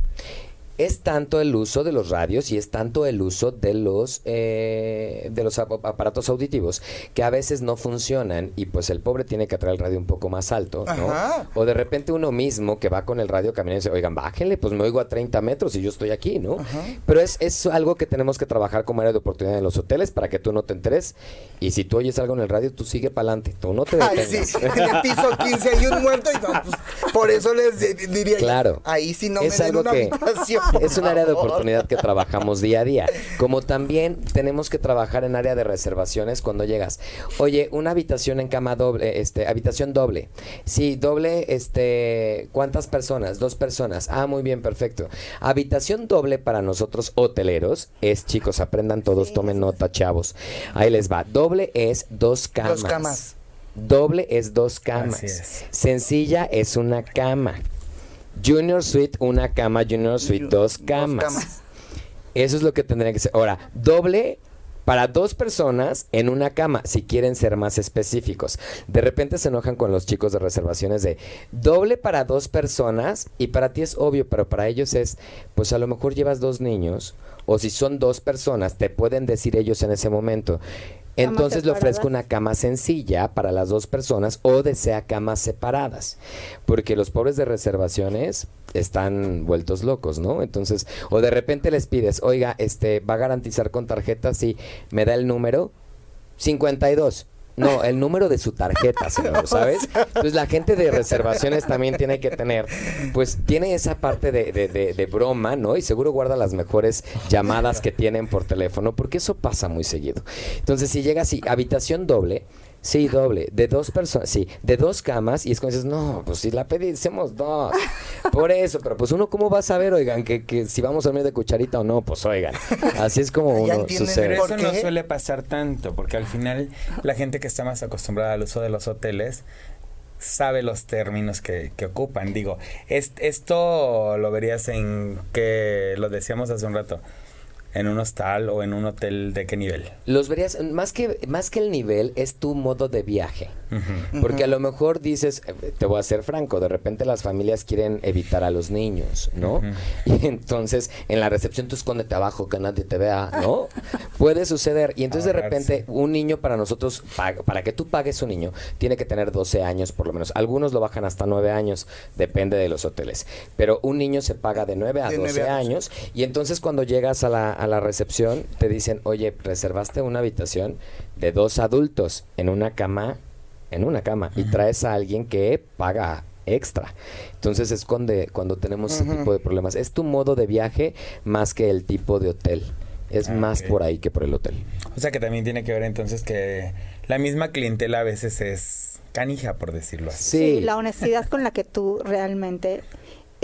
Speaker 6: Es tanto el uso de los radios y es tanto el uso de los eh, de los ap- aparatos auditivos que a veces no funcionan y pues el pobre tiene que traer el radio un poco más alto, ¿no?
Speaker 3: Ajá.
Speaker 6: O de repente uno mismo que va con el radio caminando y dice, oigan, bájenle, pues me oigo a 30 metros y yo estoy aquí, ¿no? Pero es, es algo que tenemos que trabajar como área de oportunidad en los hoteles para que tú no te enteres. Y si tú oyes algo en el radio, tú sigue para adelante, tú no te
Speaker 3: Ay,
Speaker 6: detengas.
Speaker 3: sí, en el piso 15 hay un muerto y no, pues, por eso les di- diría yo,
Speaker 6: Claro.
Speaker 3: ahí sí no
Speaker 6: es
Speaker 3: me den
Speaker 6: algo
Speaker 3: una
Speaker 6: que
Speaker 3: habitación,
Speaker 6: es un área de oportunidad que trabajamos día a día. Como también tenemos que trabajar en área de reservaciones cuando llegas. Oye, una habitación en cama doble, este, habitación doble. Sí, doble, este, ¿cuántas personas? Dos personas. Ah, muy bien, perfecto. Habitación doble para nosotros hoteleros es, chicos, aprendan todos, tomen nota, chavos. Ahí les va. Doble es dos camas.
Speaker 3: Dos camas.
Speaker 6: Doble es dos camas.
Speaker 5: Es.
Speaker 6: Sencilla es una cama. Junior Suite, una cama. Junior Suite, dos
Speaker 3: camas.
Speaker 6: Eso es lo que tendría que ser. Ahora, doble para dos personas en una cama, si quieren ser más específicos. De repente se enojan con los chicos de reservaciones de doble para dos personas y para ti es obvio, pero para ellos es, pues a lo mejor llevas dos niños o si son dos personas, te pueden decir ellos en ese momento. Entonces le ofrezco una cama sencilla para las dos personas o desea camas separadas. Porque los pobres de reservaciones están vueltos locos, ¿no? Entonces, o de repente les pides, oiga, este, va a garantizar con tarjeta, si me da el número 52. No, el número de su tarjeta, señor, ¿sabes? Entonces la gente de reservaciones también tiene que tener, pues tiene esa parte de, de, de, broma, ¿no? Y seguro guarda las mejores llamadas que tienen por teléfono, porque eso pasa muy seguido. Entonces si llega así, habitación doble, Sí, doble. De dos personas, sí, de dos camas. Y es cuando dices, no, pues si la pedimos dos. Por eso, pero pues uno, ¿cómo va a saber, oigan, que, que si vamos a dormir de cucharita o no? Pues oigan. Así es como uno sucede.
Speaker 5: Pero eso no suele pasar tanto, porque al final la gente que está más acostumbrada al uso de los hoteles sabe los términos que, que ocupan. Digo, esto lo verías en que lo decíamos hace un rato en un hostal o en un hotel de qué nivel?
Speaker 6: Los verías, más que, más que el nivel, es tu modo de viaje. Porque a lo mejor dices, eh, te voy a ser franco, de repente las familias quieren evitar a los niños, ¿no? Y entonces en la recepción tú escóndete abajo que nadie te vea, ¿no? Puede suceder. Y entonces de repente un niño para nosotros, para que tú pagues un niño, tiene que tener 12 años por lo menos. Algunos lo bajan hasta 9 años, depende de los hoteles. Pero un niño se paga de 9 a 12 años. Y entonces cuando llegas a la, a la recepción, te dicen, oye, reservaste una habitación de dos adultos en una cama, en una cama, y traes a alguien que paga extra. Entonces es cuando, cuando tenemos ese tipo de problemas. Es tu modo de viaje más que el tipo de hotel. Es ah, más por ahí que por el hotel.
Speaker 5: O sea que también tiene que ver entonces que la misma clientela a veces es canija, por decirlo así.
Speaker 2: sí la honestidad con la que tú realmente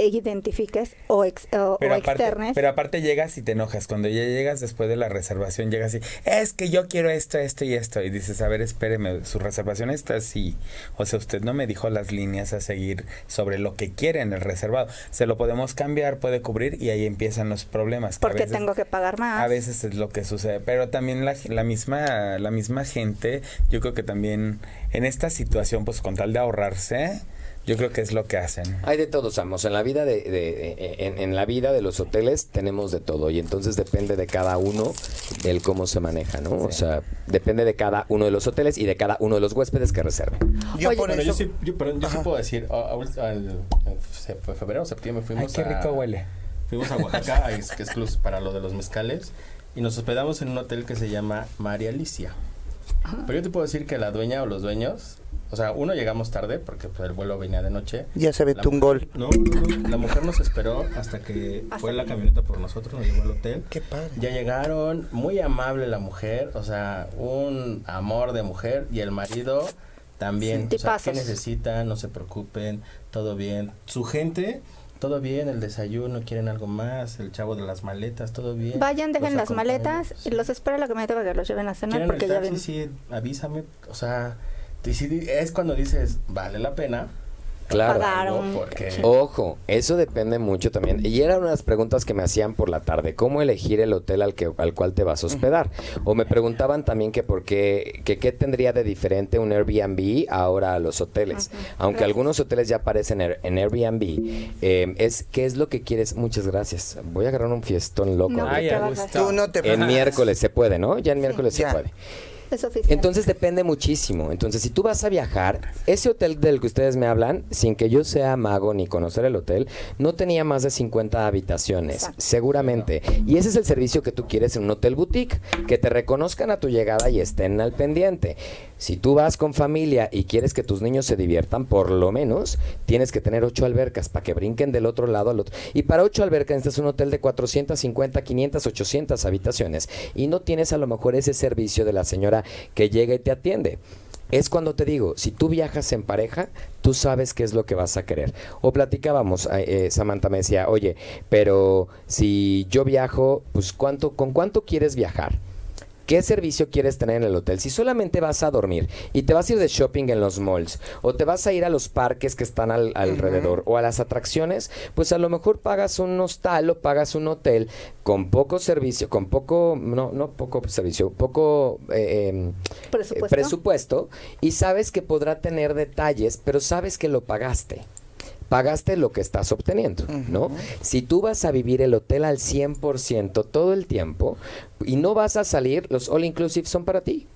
Speaker 2: identifiques o, ex,
Speaker 5: pero aparte, Pero aparte llegas y te enojas. Cuando ya llegas después de la reservación, llegas y es que yo quiero esto, esto y esto. Y dices, a ver, espéreme, su reservación está así. O sea, usted no me dijo las líneas a seguir sobre lo que quiere en el reservado. Se lo podemos cambiar, puede cubrir y ahí empiezan los problemas.
Speaker 2: Porque tengo que pagar más.
Speaker 5: A veces es lo que sucede. Pero también la, la, misma, la misma gente, yo creo que también en esta situación, pues con tal de ahorrarse, yo creo que es lo que hacen.
Speaker 6: Hay de todo, Samos. En la vida de, en, la vida de los hoteles tenemos de todo y entonces depende de cada uno el cómo se maneja, ¿no? O sea, depende de cada uno de los hoteles y de cada uno de los huéspedes que reserven.
Speaker 4: Yo, por yo sí, yo, sí puedo decir, al, febrero o septiembre fuimos
Speaker 5: Ay, qué rico huele.
Speaker 4: Fuimos a Oaxaca, que es para lo de los mezcales, y nos hospedamos en un hotel que se llama María Alicia. Pero yo te puedo decir que la dueña o los dueños o sea, uno llegamos tarde porque pues, el vuelo venía de noche.
Speaker 3: Ya se ve un gol.
Speaker 4: No, la mujer nos esperó hasta que fue la camioneta por nosotros, nos llevó al hotel.
Speaker 3: Qué padre.
Speaker 4: Ya llegaron, muy amable la mujer, o sea, un amor de mujer y el marido también. o sea, ¿qué necesitan? No se preocupen, todo bien. Su gente todo bien, el desayuno, quieren algo más, el chavo de las maletas, todo bien.
Speaker 2: Vayan, dejen las maletas y los espera la camioneta para que los lleven a cenar porque ya ven.
Speaker 4: Sí, avísame, o sea, es cuando dices, vale la pena.
Speaker 6: Claro. Ojo, eso depende mucho también. Y era una de las preguntas que me hacían por la tarde. ¿Cómo elegir el hotel al, que, al cual te vas a hospedar? O me preguntaban también que por qué, que qué tendría de diferente un Airbnb ahora a los hoteles. Aunque algunos hoteles ya aparecen en Airbnb, eh, es qué es lo que quieres. Muchas gracias. Voy a agarrar un fiestón loco.
Speaker 3: No,
Speaker 6: en miércoles se puede, ¿no? Ya en miércoles se puede. Entonces depende muchísimo. Entonces, si tú vas a viajar, ese hotel del que ustedes me hablan, sin que yo sea mago ni conocer el hotel, no tenía más de 50 habitaciones, seguramente. Y ese es el servicio que tú quieres en un hotel boutique, que te reconozcan a tu llegada y estén al pendiente. Si tú vas con familia y quieres que tus niños se diviertan, por lo menos tienes que tener ocho albercas para que brinquen del otro lado al otro. Y para ocho albercas este es un hotel de 450, 500, 800 habitaciones. Y no tienes a lo mejor ese servicio de la señora que llega y te atiende. Es cuando te digo, si tú viajas en pareja, tú sabes qué es lo que vas a querer. O platicábamos, eh, Samantha me decía, oye, pero si yo viajo, pues ¿cuánto, ¿con cuánto quieres viajar? ¿Qué servicio quieres tener en el hotel? Si solamente vas a dormir y te vas a ir de shopping en los malls o te vas a ir a los parques que están al- alrededor o a las atracciones, pues a lo mejor pagas un hostal o pagas un hotel con poco servicio, con poco, no, no poco servicio, poco eh, em,
Speaker 2: Presupuesto.
Speaker 6: eh, presupuesto y sabes que podrá tener detalles, pero sabes que lo pagaste. Pagaste lo que estás obteniendo, ¿no? Si tú vas a vivir el hotel al 100% todo el tiempo y no vas a salir, los all inclusive son para ti.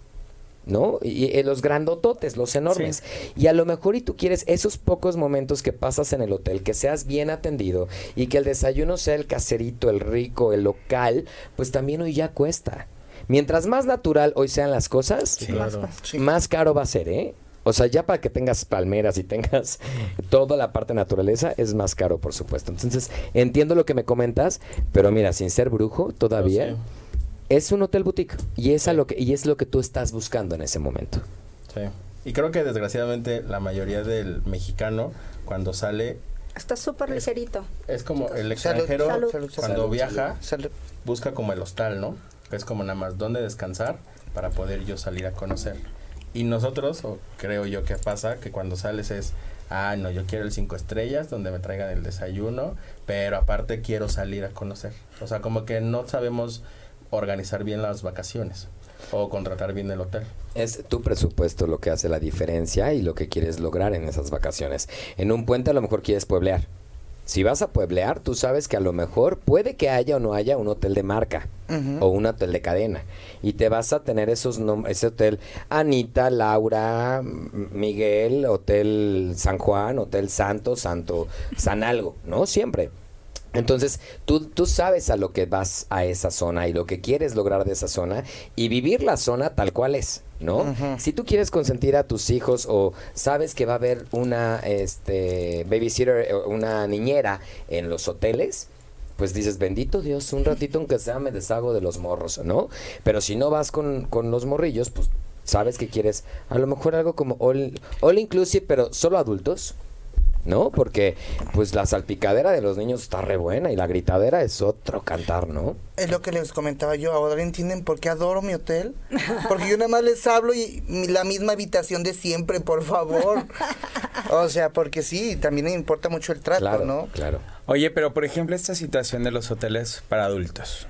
Speaker 6: ¿no? Y, y los grandototes, los enormes. Y a lo mejor y tú quieres esos pocos momentos que pasas en el hotel, que seas bien atendido y que el desayuno sea el caserito, el rico, el local, pues también hoy ya cuesta. Mientras más natural hoy sean las cosas,
Speaker 4: Claro.
Speaker 6: Más caro va a ser, ¿eh? O sea, ya para que tengas palmeras y tengas toda la parte naturaleza, es más caro, por supuesto. Entonces, entiendo lo que me comentas, pero mira, sin ser brujo, todavía
Speaker 4: sí.
Speaker 6: es un hotel boutique y es, a lo que, y es lo que tú estás buscando en ese momento.
Speaker 4: Sí. Y creo que desgraciadamente la mayoría del mexicano cuando sale
Speaker 2: Está súper ligerito.
Speaker 4: es como el extranjero
Speaker 2: salud,
Speaker 3: salud,
Speaker 4: cuando
Speaker 3: salud,
Speaker 4: viaja
Speaker 3: salud.
Speaker 4: busca como el hostal, ¿no? Es como nada más dónde descansar para poder yo salir a conocer. Y nosotros, o creo yo que pasa, que cuando sales es, ah, no, yo quiero el cinco estrellas donde me traigan el desayuno, pero aparte quiero salir a conocer. O sea, como que no sabemos organizar bien las vacaciones o contratar bien el hotel.
Speaker 6: Es tu presupuesto lo que hace la diferencia y lo que quieres lograr en esas vacaciones. En un puente a lo mejor quieres pueblear. Si vas a pueblear, tú sabes que a lo mejor puede que haya o no haya un hotel de marca o un hotel de cadena. Y te vas a tener esos nom- ese hotel Anita, Laura, Miguel, Hotel San Juan, Hotel Santo, Santo, San algo, ¿no? Siempre. Entonces, tú, tú sabes a lo que vas a esa zona y lo que quieres lograr de esa zona y vivir la zona tal cual es, ¿no? Si tú quieres consentir a tus hijos o sabes que va a haber una este, babysitter, eh, una niñera en los hoteles, pues dices, bendito Dios, un ratito aunque sea me deshago de los morros, ¿no? Pero si no vas con, con los morrillos, pues sabes que quieres a lo mejor algo como all, all inclusive, pero solo adultos. ¿No? Porque pues la salpicadera de los niños está re buena y la gritadera es otro cantar, ¿no?
Speaker 3: Es lo que les comentaba yo. Ahora entienden por qué adoro mi hotel. Porque yo nada más les hablo y la misma habitación de siempre, por favor. O sea, porque sí, también me importa mucho el trato,
Speaker 6: claro,
Speaker 3: ¿no?
Speaker 6: claro.
Speaker 5: Oye, pero por ejemplo, esta situación de los hoteles para adultos.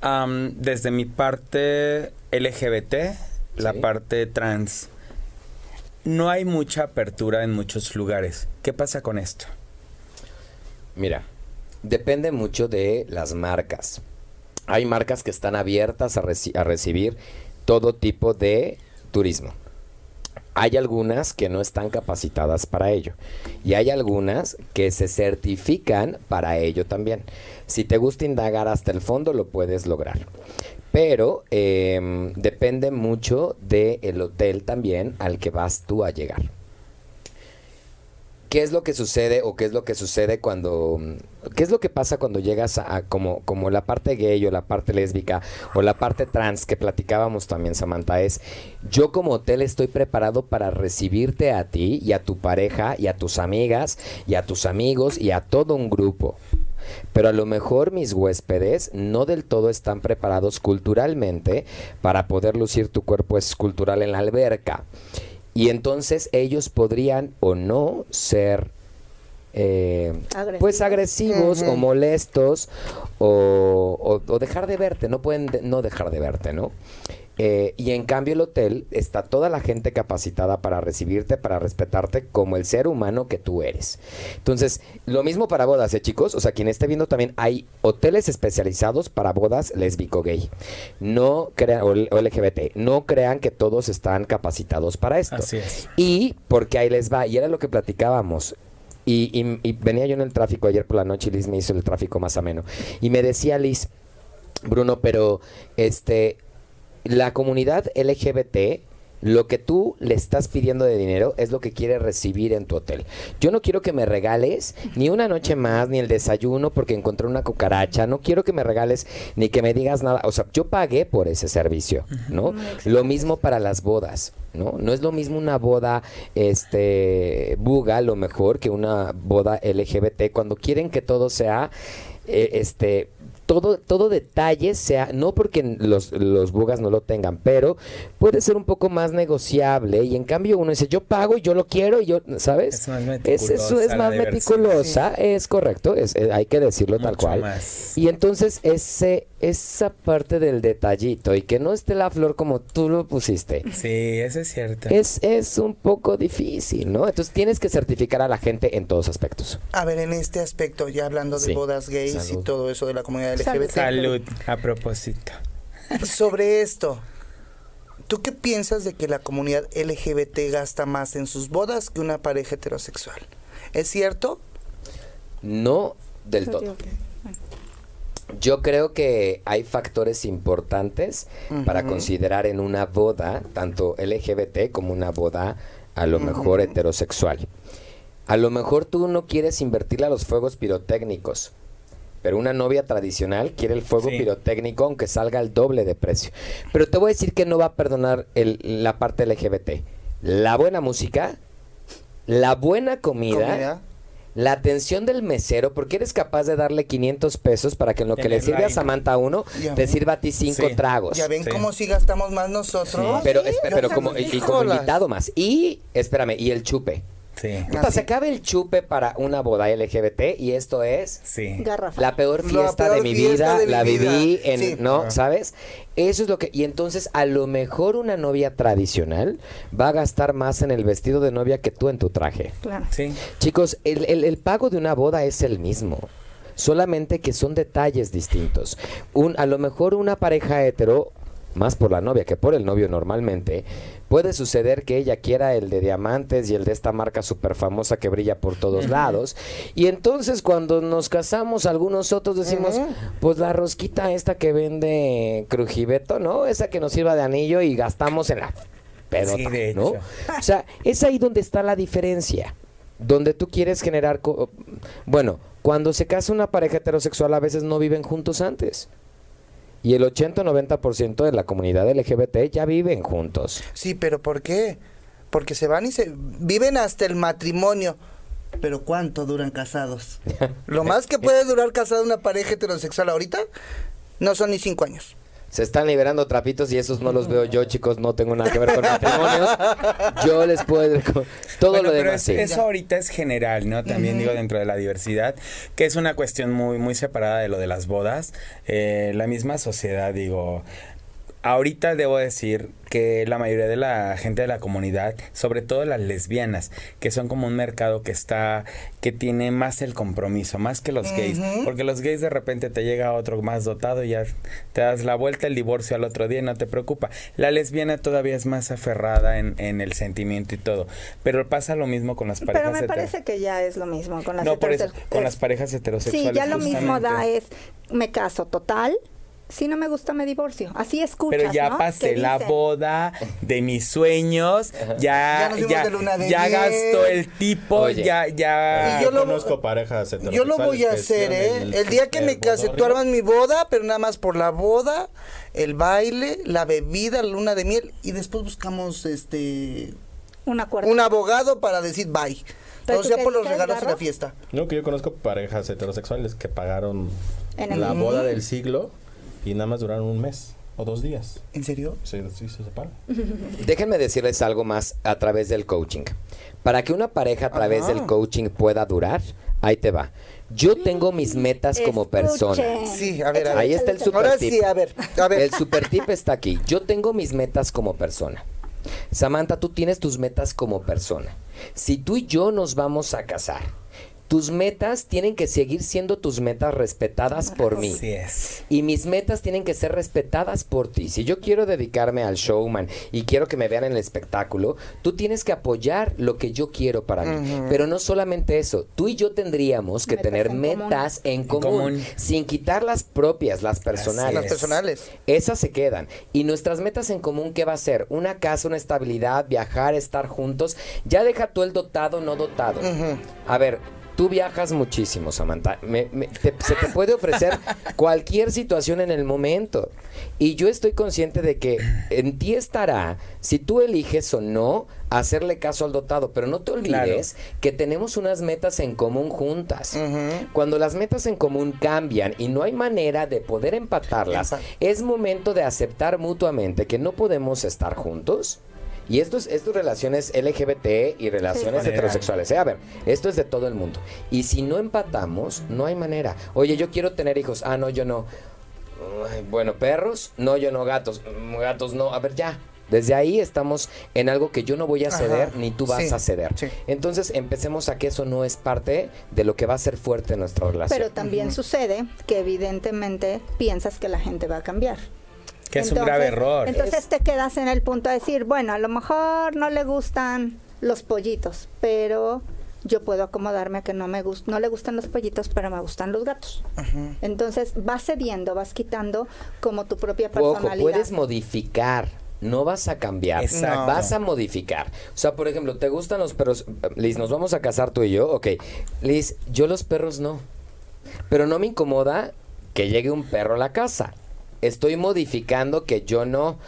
Speaker 5: Am, desde mi parte LGBT, la parte trans, no hay mucha apertura en muchos lugares. ¿Qué pasa con esto?
Speaker 6: Mira, depende mucho de las marcas. Hay marcas que están abiertas a, reci- a recibir todo tipo de turismo. Hay algunas que no están capacitadas para ello. Y hay algunas que se certifican para ello también. Si te gusta indagar hasta el fondo, lo puedes lograr. Pero em, depende mucho del hotel también al que vas tú a llegar. ¿Qué es lo que sucede o qué es lo que sucede cuando... ¿Qué es lo que pasa cuando llegas a, a como, como la parte gay o la parte lésbica o la parte trans que platicábamos también, Samantha? Es, yo como hotel estoy preparado para recibirte a ti y a tu pareja y a tus amigas y a tus amigos y a todo un grupo. Pero a lo mejor mis huéspedes no del todo están preparados culturalmente para poder lucir tu cuerpo escultural en la alberca. Y entonces ellos podrían o no ser eh,
Speaker 2: Agresivos.
Speaker 6: pues agresivos o molestos o, o- o dejar de verte, no pueden de- no dejar de verte, ¿no? Eh, y en cambio el hotel está toda la gente capacitada para recibirte, para respetarte como el ser humano que tú eres. Entonces, lo mismo para bodas, ¿eh, chicos? O sea, quien esté viendo también hay hoteles especializados para bodas lésbico-gay. No crean, o, LGBT, no crean que todos están capacitados para esto.
Speaker 5: Así es.
Speaker 6: Y porque ahí les va, y era lo que platicábamos. Y, y- y venía yo en el tráfico ayer por la noche y Liz me hizo el tráfico más ameno. Y me decía Liz, Bruno, pero este, la comunidad LGBT, lo que tú le estás pidiendo de dinero es lo que quiere recibir en tu hotel. Yo no quiero que me regales ni una noche más, ni el desayuno porque encontré una cucaracha. No quiero que me regales ni que me digas nada. O sea, yo pagué por ese servicio, ¿no? Lo mismo para las bodas, ¿no? No es lo mismo una boda, este, buga, a lo mejor, que una boda LGBT cuando quieren que todo sea, eh, este, todo, todo detalle sea, no porque los, los bugas no lo tengan, pero puede ser un poco más negociable y en cambio uno dice, yo pago y yo lo quiero y yo, ¿sabes?
Speaker 5: Es más
Speaker 6: Es, es
Speaker 5: meticulosa la
Speaker 6: más meticulosa, es correcto, es, hay que decirlo tal cual.
Speaker 5: más.
Speaker 6: Y entonces ese, esa parte del detallito y que no esté la flor como tú lo pusiste.
Speaker 5: Sí, eso es cierto.
Speaker 6: Es, es un poco difícil, ¿no? Entonces tienes que certificar a la gente en todos aspectos.
Speaker 3: A ver, en este aspecto, ya hablando de
Speaker 6: Sí.
Speaker 3: bodas gays
Speaker 6: Salud.
Speaker 3: y todo eso de la comunidad. LGBT,
Speaker 5: Salud, a propósito.
Speaker 3: sobre esto, ¿tú qué piensas de que la comunidad LGBT gasta más en sus bodas que una pareja heterosexual? ¿Es cierto?
Speaker 6: No del todo. Yo creo que hay factores importantes para considerar en una boda, tanto LGBT como una boda a lo mejor heterosexual. A lo mejor tú no quieres invertirle a los fuegos pirotécnicos, pero una novia tradicional quiere el fuego
Speaker 5: Sí.
Speaker 6: pirotécnico aunque salga el doble de precio. Pero te voy a decir que no va a perdonar el- la parte LGBT. La buena música, la buena
Speaker 3: Comida.
Speaker 6: la atención del mesero, porque eres capaz de darle 500 pesos para que en lo que le sirve a. Samantha uno,
Speaker 3: Ya
Speaker 6: te
Speaker 3: ven.
Speaker 6: sirva a ti cinco
Speaker 5: Sí.
Speaker 6: tragos.
Speaker 3: ¿Ya ven
Speaker 5: Sí.
Speaker 3: cómo sí gastamos más nosotros?
Speaker 6: Pero, como, y, y como invitado más. Y, espérame, y el chupe.
Speaker 5: Sí,
Speaker 6: Puta,
Speaker 3: Así.
Speaker 6: se acaba el chupe para una boda LGBT y esto es
Speaker 5: sí.
Speaker 2: Garrafa.
Speaker 6: la peor
Speaker 3: La
Speaker 6: fiesta
Speaker 3: peor
Speaker 6: de mi
Speaker 3: fiesta
Speaker 6: vida,
Speaker 3: de mi
Speaker 6: la
Speaker 3: vida.
Speaker 6: viví en,
Speaker 3: Sí.
Speaker 6: ¿no?
Speaker 5: Ah.
Speaker 6: ¿Sabes? Eso es lo que, y entonces a lo mejor una novia tradicional va a gastar más en el vestido de novia que tú en tu traje.
Speaker 2: Claro.
Speaker 5: Sí.
Speaker 6: Chicos, el, el- el pago de una boda es el mismo. Solamente que son detalles distintos. Un, a lo mejor una pareja hetero, más por la novia que por el novio normalmente, puede suceder que ella quiera el de diamantes y el de esta marca súper famosa que brilla por todos lados. Y entonces cuando nos casamos, algunos otros decimos, pues la rosquita esta que vende Crujibeto, ¿no? Esa que nos sirva de anillo y gastamos en la pedota,
Speaker 5: Sí, de
Speaker 6: ¿no? O sea, es ahí donde está la diferencia. Donde tú quieres generar... co- Bueno, cuando se casa una pareja heterosexual a veces no viven juntos antes. Y el 80 o 90% de la comunidad LGBT ya viven juntos.
Speaker 3: Sí, pero ¿por qué? Porque se van y se viven hasta el matrimonio. Pero ¿cuánto duran casados? Lo más que puede durar casada una pareja heterosexual ahorita no son ni cinco años.
Speaker 6: Se están liberando trapitos y esos no los veo yo, chicos. No tengo nada que ver con matrimonios. Yo les puedo... Todo
Speaker 5: Bueno,
Speaker 6: lo
Speaker 5: pero
Speaker 6: demás
Speaker 5: es-
Speaker 6: sí.
Speaker 5: eso ahorita es general, ¿no? También digo dentro de la diversidad, que es una cuestión muy, muy separada de lo de las bodas. Eh, la misma sociedad, digo, ahorita debo decir que la mayoría de la gente de la comunidad, sobre todo las lesbianas, que son como un mercado que está, que tiene más el compromiso, más que los gays, porque los gays de repente te llega otro más dotado y ya te das la vuelta, el divorcio al otro día y no te preocupa. La lesbiana todavía es más aferrada en, en el sentimiento y todo, pero pasa lo mismo con las parejas
Speaker 2: Pero me parece que ya es lo mismo con las
Speaker 5: No, por eso,
Speaker 2: heterosexuales.
Speaker 5: con las parejas heterosexuales.
Speaker 2: Sí, ya lo mismo da es, me caso total, si no me gusta me divorcio. Así escuchas,
Speaker 5: Pero ya
Speaker 2: ¿no?
Speaker 5: pasé la
Speaker 2: dicen,
Speaker 5: boda de mis sueños,
Speaker 3: Ya
Speaker 5: ya, ya,
Speaker 3: de luna de
Speaker 5: ya gastó el tipo,
Speaker 6: Oye.
Speaker 5: ya, ya.
Speaker 3: Y yo lo-
Speaker 4: conozco parejas heterosexuales.
Speaker 3: Yo lo voy a hacer, ¿eh? El día que me case, tú
Speaker 4: bodorrio.
Speaker 3: armas mi boda, pero nada más por la boda, el baile, la bebida, la luna de miel, y después buscamos este
Speaker 2: Un acuerdo.
Speaker 3: un abogado para decir bye.
Speaker 2: ¿Pero
Speaker 3: O sea, por los regalos y
Speaker 2: Garro?
Speaker 3: la fiesta.
Speaker 4: No, que yo conozco parejas heterosexuales que pagaron
Speaker 2: En
Speaker 4: la boda del siglo y nada más duraron un mes o dos días.
Speaker 3: ¿En serio?
Speaker 4: Sí, sí, se separan.
Speaker 6: Déjenme decirles algo más a través del coaching. Para que una pareja a través
Speaker 3: Ajá.
Speaker 6: del coaching pueda durar, ahí te va. Yo tengo mis metas como persona.
Speaker 3: Sí, a ver, a ver.
Speaker 6: Ahí está el super
Speaker 3: Ahora
Speaker 6: tip.
Speaker 3: sí, a ver, a ver.
Speaker 6: El super tip está aquí. Yo tengo mis metas como persona. Samantha, tú tienes tus metas como persona. Si tú y yo nos vamos a casar, tus metas tienen que seguir siendo tus metas respetadas por mí.
Speaker 5: Así es.
Speaker 6: Y mis metas tienen que ser respetadas por ti. Si yo quiero dedicarme al showman y quiero que me vean en el espectáculo, tú tienes que apoyar lo que yo quiero para mí. Pero no solamente eso, tú y yo tendríamos que
Speaker 2: Metas
Speaker 6: tener
Speaker 2: en común.
Speaker 6: metas en común,
Speaker 5: común.
Speaker 6: sin quitar las propias, las personales.
Speaker 3: Las personales.
Speaker 6: Esas se quedan. Y nuestras metas en común, ¿qué va a ser? Una casa, una estabilidad, viajar, estar juntos. Ya deja tú el dotado, no dotado. A ver, Tú viajas muchísimo, Samantha. Me- me- te- se te puede ofrecer cualquier situación en el momento. Y yo estoy consciente de que en ti estará, si tú eliges o no, hacerle caso al dotado. Pero no te olvides que tenemos unas metas en común juntas. Cuando las metas en común cambian y no hay manera de poder empatarlas,
Speaker 3: Exacto.
Speaker 6: es momento de aceptar mutuamente que no podemos estar juntos. Y esto es, esto es relaciones LGBT y relaciones
Speaker 5: Sí.
Speaker 6: heterosexuales. ¿eh? A ver, esto es de todo el mundo. Y si no empatamos, no hay manera. Oye, yo quiero tener hijos. Ah, no, yo no. Ay, bueno, perros. No, yo no. Gatos. Mm, Gatos no. A ver, ya. Desde ahí estamos en algo que yo no voy a ceder
Speaker 3: Ajá.
Speaker 6: ni tú vas
Speaker 3: Sí,
Speaker 6: a ceder.
Speaker 3: sí.
Speaker 6: Entonces empecemos a que eso no es parte de lo que va a ser fuerte en nuestra relación.
Speaker 2: Pero también sucede que evidentemente piensas que la gente va a cambiar.
Speaker 5: Que es un grave error.
Speaker 2: Entonces te quedas en el punto de decir, bueno, a lo mejor no le gustan los pollitos, pero yo puedo acomodarme a que no me gust no le gustan los pollitos, pero me gustan los gatos. Entonces vas cediendo, vas quitando como tu propia
Speaker 6: Ojo,
Speaker 2: personalidad.
Speaker 6: puedes modificar. No vas a cambiar,
Speaker 5: Exacto.
Speaker 6: vas a modificar. O sea, por ejemplo, ¿te gustan los perros? Liz, nos vamos a casar tú y yo. Ok, Liz, yo los perros no. Pero no me incomoda que llegue un perro a la casa. Estoy modificando que yo no,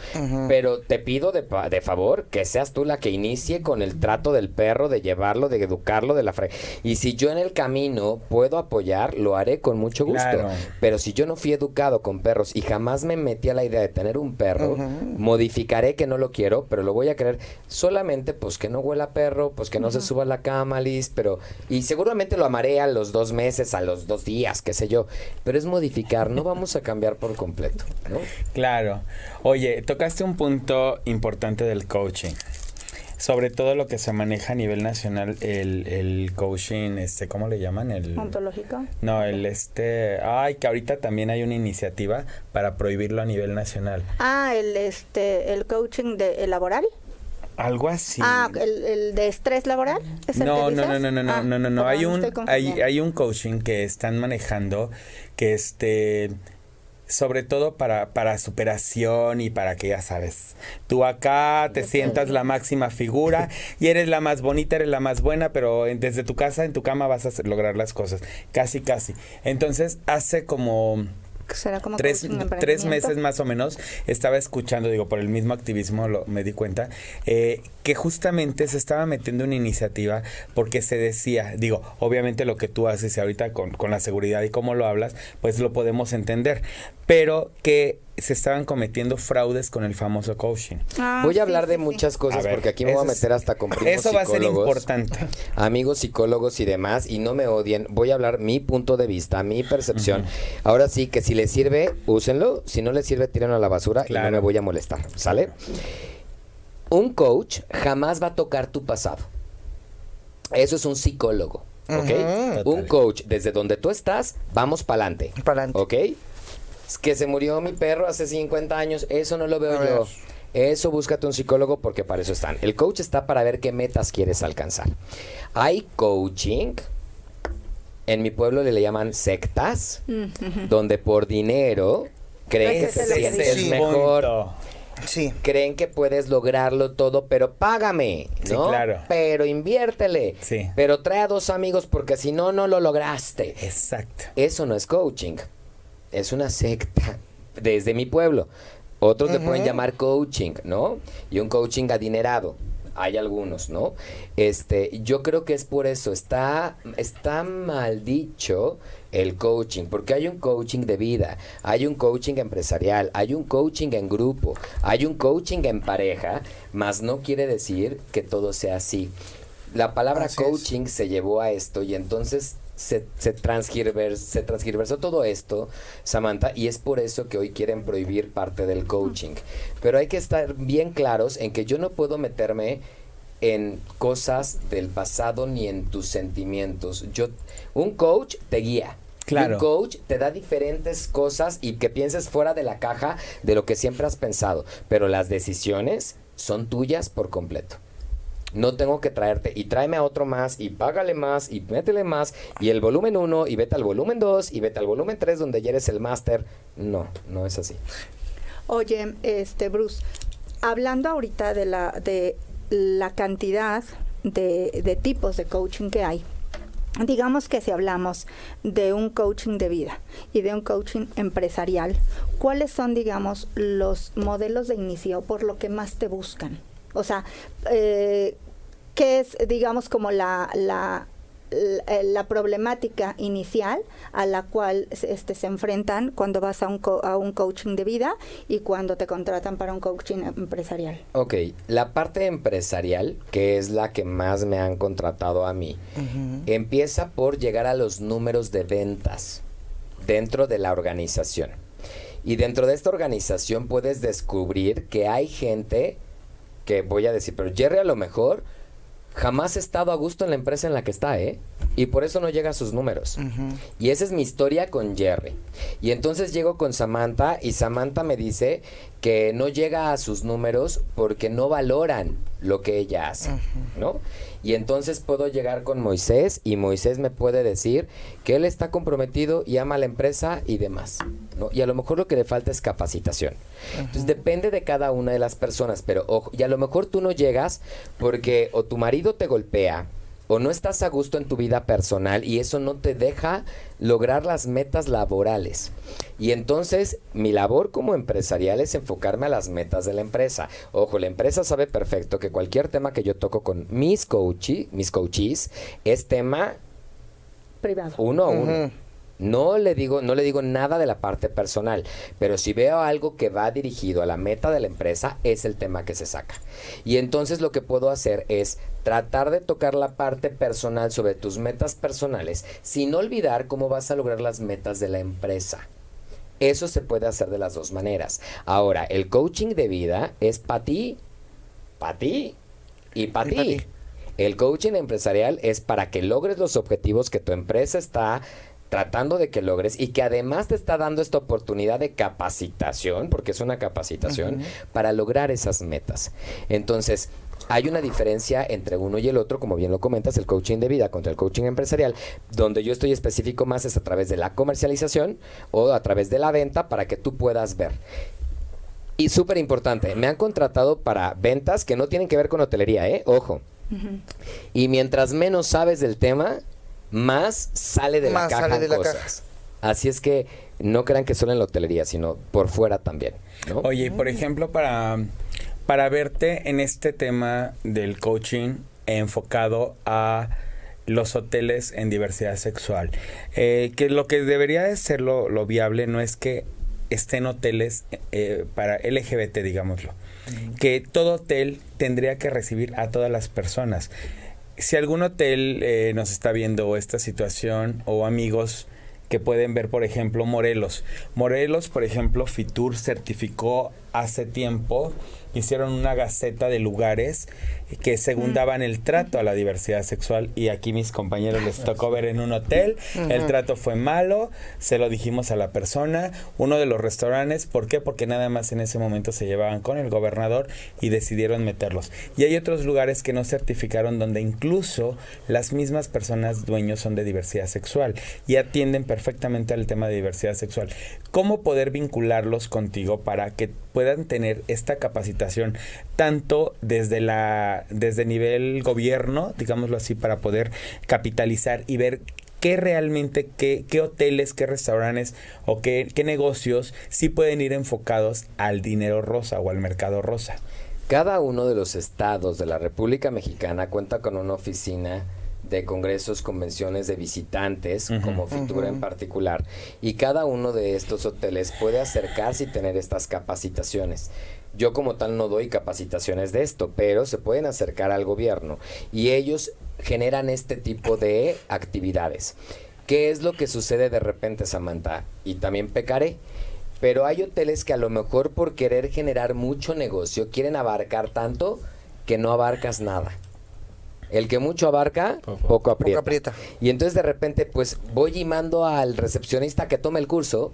Speaker 6: pero te pido de, de favor que seas tú la que inicie con el trato del perro, de llevarlo, de educarlo, de la fre... Y si yo en el camino puedo apoyar, lo haré con mucho gusto.
Speaker 5: Claro.
Speaker 6: Pero si yo no fui educado con perros y jamás me metí a la idea de tener un perro, modificaré que no lo quiero, pero lo voy a querer solamente pues que no huela a perro, pues que no se suba a la cama, Liz, pero... Y seguramente lo amaré a los dos meses, a los dos días, qué sé yo. Pero es modificar, no vamos a cambiar por completo, ¿no?
Speaker 5: Claro. Oye, tocaste un punto importante del coaching. Sobre todo lo que se maneja a nivel nacional, el, el coaching, este, ¿cómo le llaman? El,
Speaker 2: ontológico.
Speaker 5: no, el este, ay, que ahorita también hay una iniciativa para prohibirlo a nivel nacional.
Speaker 2: Ah, el este el coaching de el laboral.
Speaker 5: Algo así.
Speaker 2: Ah, el, el de estrés laboral. ¿Es el
Speaker 5: No,
Speaker 2: que
Speaker 5: no, no,
Speaker 2: dices?
Speaker 5: no, no, no,
Speaker 2: Ah,
Speaker 5: no, no, no. Hay un, hay, hay un coaching que están manejando que este, sobre todo para, para superación y para que ya sabes, tú acá te sientas la máxima figura y eres la más bonita, eres la más buena, pero en- desde tu casa, en tu cama vas a lograr las cosas, casi, casi. Entonces, hace como
Speaker 2: será como
Speaker 5: tres, tres meses más o menos estaba escuchando, digo, por el mismo activismo lo, me di cuenta, eh, que justamente se estaba metiendo una iniciativa porque se decía, digo, obviamente lo que tú haces ahorita con, con la seguridad y cómo lo hablas, pues lo podemos entender, pero que se estaban cometiendo fraudes con el famoso coaching.
Speaker 2: Ah,
Speaker 6: Voy
Speaker 2: sí,
Speaker 6: a hablar
Speaker 2: sí,
Speaker 6: de
Speaker 2: sí.
Speaker 6: muchas cosas
Speaker 5: ver,
Speaker 6: porque aquí me voy a meter hasta con primos
Speaker 5: Eso va a ser importante.
Speaker 6: amigos psicólogos y demás, y no me odien, voy a hablar mi punto de vista, mi percepción. Ahora sí, que si les sirve, úsenlo, si no les sirve, tírenlo a la basura y no me voy a molestar, ¿sale? Un coach jamás va a tocar tu pasado. Eso es un psicólogo, ¿ok? Un coach, desde donde tú estás, vamos para adelante.
Speaker 3: Pa'lante.
Speaker 6: ¿Ok? Es que se murió mi perro hace 50 años, eso no lo veo yo. Eso búscate un psicólogo porque para eso están. El coach está para ver qué metas quieres alcanzar. Hay coaching, en mi pueblo le llaman sectas, donde por dinero creen que te sientes mejor.
Speaker 3: Sí.
Speaker 6: Creen que puedes lograrlo todo, pero págame,
Speaker 5: Sí,
Speaker 6: ¿no?
Speaker 5: claro.
Speaker 6: Pero inviértele.
Speaker 5: Sí.
Speaker 6: Pero trae a dos amigos porque si no, no lo lograste.
Speaker 5: Exacto.
Speaker 6: Eso no es coaching. Es una secta desde mi pueblo. Otros le pueden llamar coaching, ¿no? Y un coaching adinerado. Hay algunos, ¿no? Este, yo creo que es por eso. Está, está mal dicho el coaching, porque hay un coaching de vida, hay un coaching empresarial, hay un coaching en grupo, hay un coaching en pareja, mas no quiere decir que todo sea así. La palabra
Speaker 3: Así es.
Speaker 6: coaching se llevó a esto y entonces se, se, se transgiversó todo esto, Samantha, y es por eso que hoy quieren prohibir parte del coaching. Pero hay que estar bien claros en que yo no puedo meterme en cosas del pasado ni en tus sentimientos. Yo, un coach te guía.
Speaker 5: Claro.
Speaker 6: Un coach te da diferentes cosas y que pienses fuera de la caja de lo que siempre has pensado. Pero las decisiones son tuyas por completo. No tengo que traerte y tráeme a otro más y págale más y métele más y el volumen 1 y vete al volumen 2 y vete al volumen 3 donde ya eres el máster. No, no es así.
Speaker 2: Oye, este Bruce, hablando ahorita de la de la cantidad de, de tipos de coaching que hay, Digamos que si hablamos de un coaching de vida y de un coaching empresarial, ¿cuáles son, digamos, los modelos de inicio por lo que más te buscan? O sea, eh, ¿qué es, digamos, como la, la, la, problemática inicial a la cual este, se enfrentan cuando vas a un, a un coaching de vida y cuando te contratan para un coaching empresarial?
Speaker 6: Ok, la parte empresarial, que es la que más me han contratado a mí, empieza por llegar a los números de ventas dentro de la organización. Y dentro de esta organización puedes descubrir que hay gente que voy a decir, pero Jerry a lo mejor jamás ha estado a gusto en la empresa en la que está, ¿eh? Y por eso no llega a sus números. Y esa es mi historia con Jerry. Y entonces llego con Samantha y Samantha me dice que no llega a sus números porque no valoran lo que ella hace, ¿no? Y entonces puedo llegar con Moisés y Moisés me puede decir que él está comprometido y ama la empresa y demás, ¿no? Y a lo mejor lo que le falta es capacitación. Entonces depende de cada una de las personas, pero ojo, y a lo mejor tú no llegas porque o tu marido te golpea, o no estás a gusto en tu vida personal y eso no te deja lograr las metas laborales. Y entonces mi labor como empresarial es enfocarme a las metas de la empresa. Ojo, la empresa sabe perfecto que cualquier tema que yo toco con mis coaches, mis coaches, es tema
Speaker 2: privado.
Speaker 6: Uno a uno. No le digo, no le digo nada de la parte personal, pero si veo algo que va dirigido a la meta de la empresa, es el tema que se saca. Y entonces lo que puedo hacer es tratar de tocar la parte personal sobre tus metas personales, sin olvidar cómo vas a lograr las metas de la empresa. Eso se puede hacer de las dos maneras. Ahora, el coaching de vida es para ti, para ti y para ti. El coaching empresarial es para que logres los objetivos que tu empresa está tratando de que logres y que además te está dando esta oportunidad de capacitación, porque es una capacitación, para lograr esas metas. Entonces, hay una diferencia entre uno y el otro, como bien lo comentas, el coaching de vida contra el coaching empresarial, donde yo estoy específico más es a través de la comercialización o a través de la venta para que tú puedas ver. Y súper importante, me han contratado para ventas que no tienen que ver con hotelería, ¿eh? Ojo. Y mientras menos sabes del tema, más sale de la caja de cosas. Así es que no crean que solo en la hotelería, sino por fuera también.
Speaker 5: Oye, por ejemplo, para, para verte en este tema del coaching enfocado a los hoteles en diversidad sexual, eh, que lo que debería de ser lo, viable no es que estén hoteles eh, para LGBT, digámoslo. Que todo hotel tendría que recibir a todas las personas si algún hotel eh, nos está viendo esta situación o amigos que pueden ver, por ejemplo, Morelos. Morelos, por ejemplo, Fitur certificó hace tiempo hicieron una gaceta de lugares que según mm. daban el trato a la diversidad sexual y aquí mis compañeros les tocó ver en un hotel, el trato fue malo, se lo dijimos a la persona, uno de los restaurantes, ¿por qué? Porque nada más en ese momento se llevaban con el gobernador y decidieron meterlos. Y hay otros lugares que no certificaron donde incluso las mismas personas dueños son de diversidad sexual y atienden perfectamente al tema de diversidad sexual. ¿Cómo poder vincularlos contigo para que puedan tener esta capacitación tanto desde la desde nivel gobierno, digámoslo así, para poder capitalizar y ver qué realmente, qué, qué hoteles, qué restaurantes o qué, qué negocios sí pueden ir enfocados al dinero rosa o al mercado rosa.
Speaker 6: Cada uno de los estados de la República Mexicana cuenta con una oficina de congresos, convenciones de visitantes, como Fitura en particular, y cada uno de estos hoteles puede acercarse y tener estas capacitaciones. Yo como tal no doy capacitaciones de esto, pero se pueden acercar al gobierno y ellos generan este tipo de actividades. ¿Qué es lo que sucede de repente, Samantha? Y también pecaré. Pero hay hoteles que a lo mejor por querer generar mucho negocio quieren abarcar tanto que no abarcas nada. El que mucho abarca, poco, aprieta. Y entonces de repente, pues voy y mando al recepcionista que tome el curso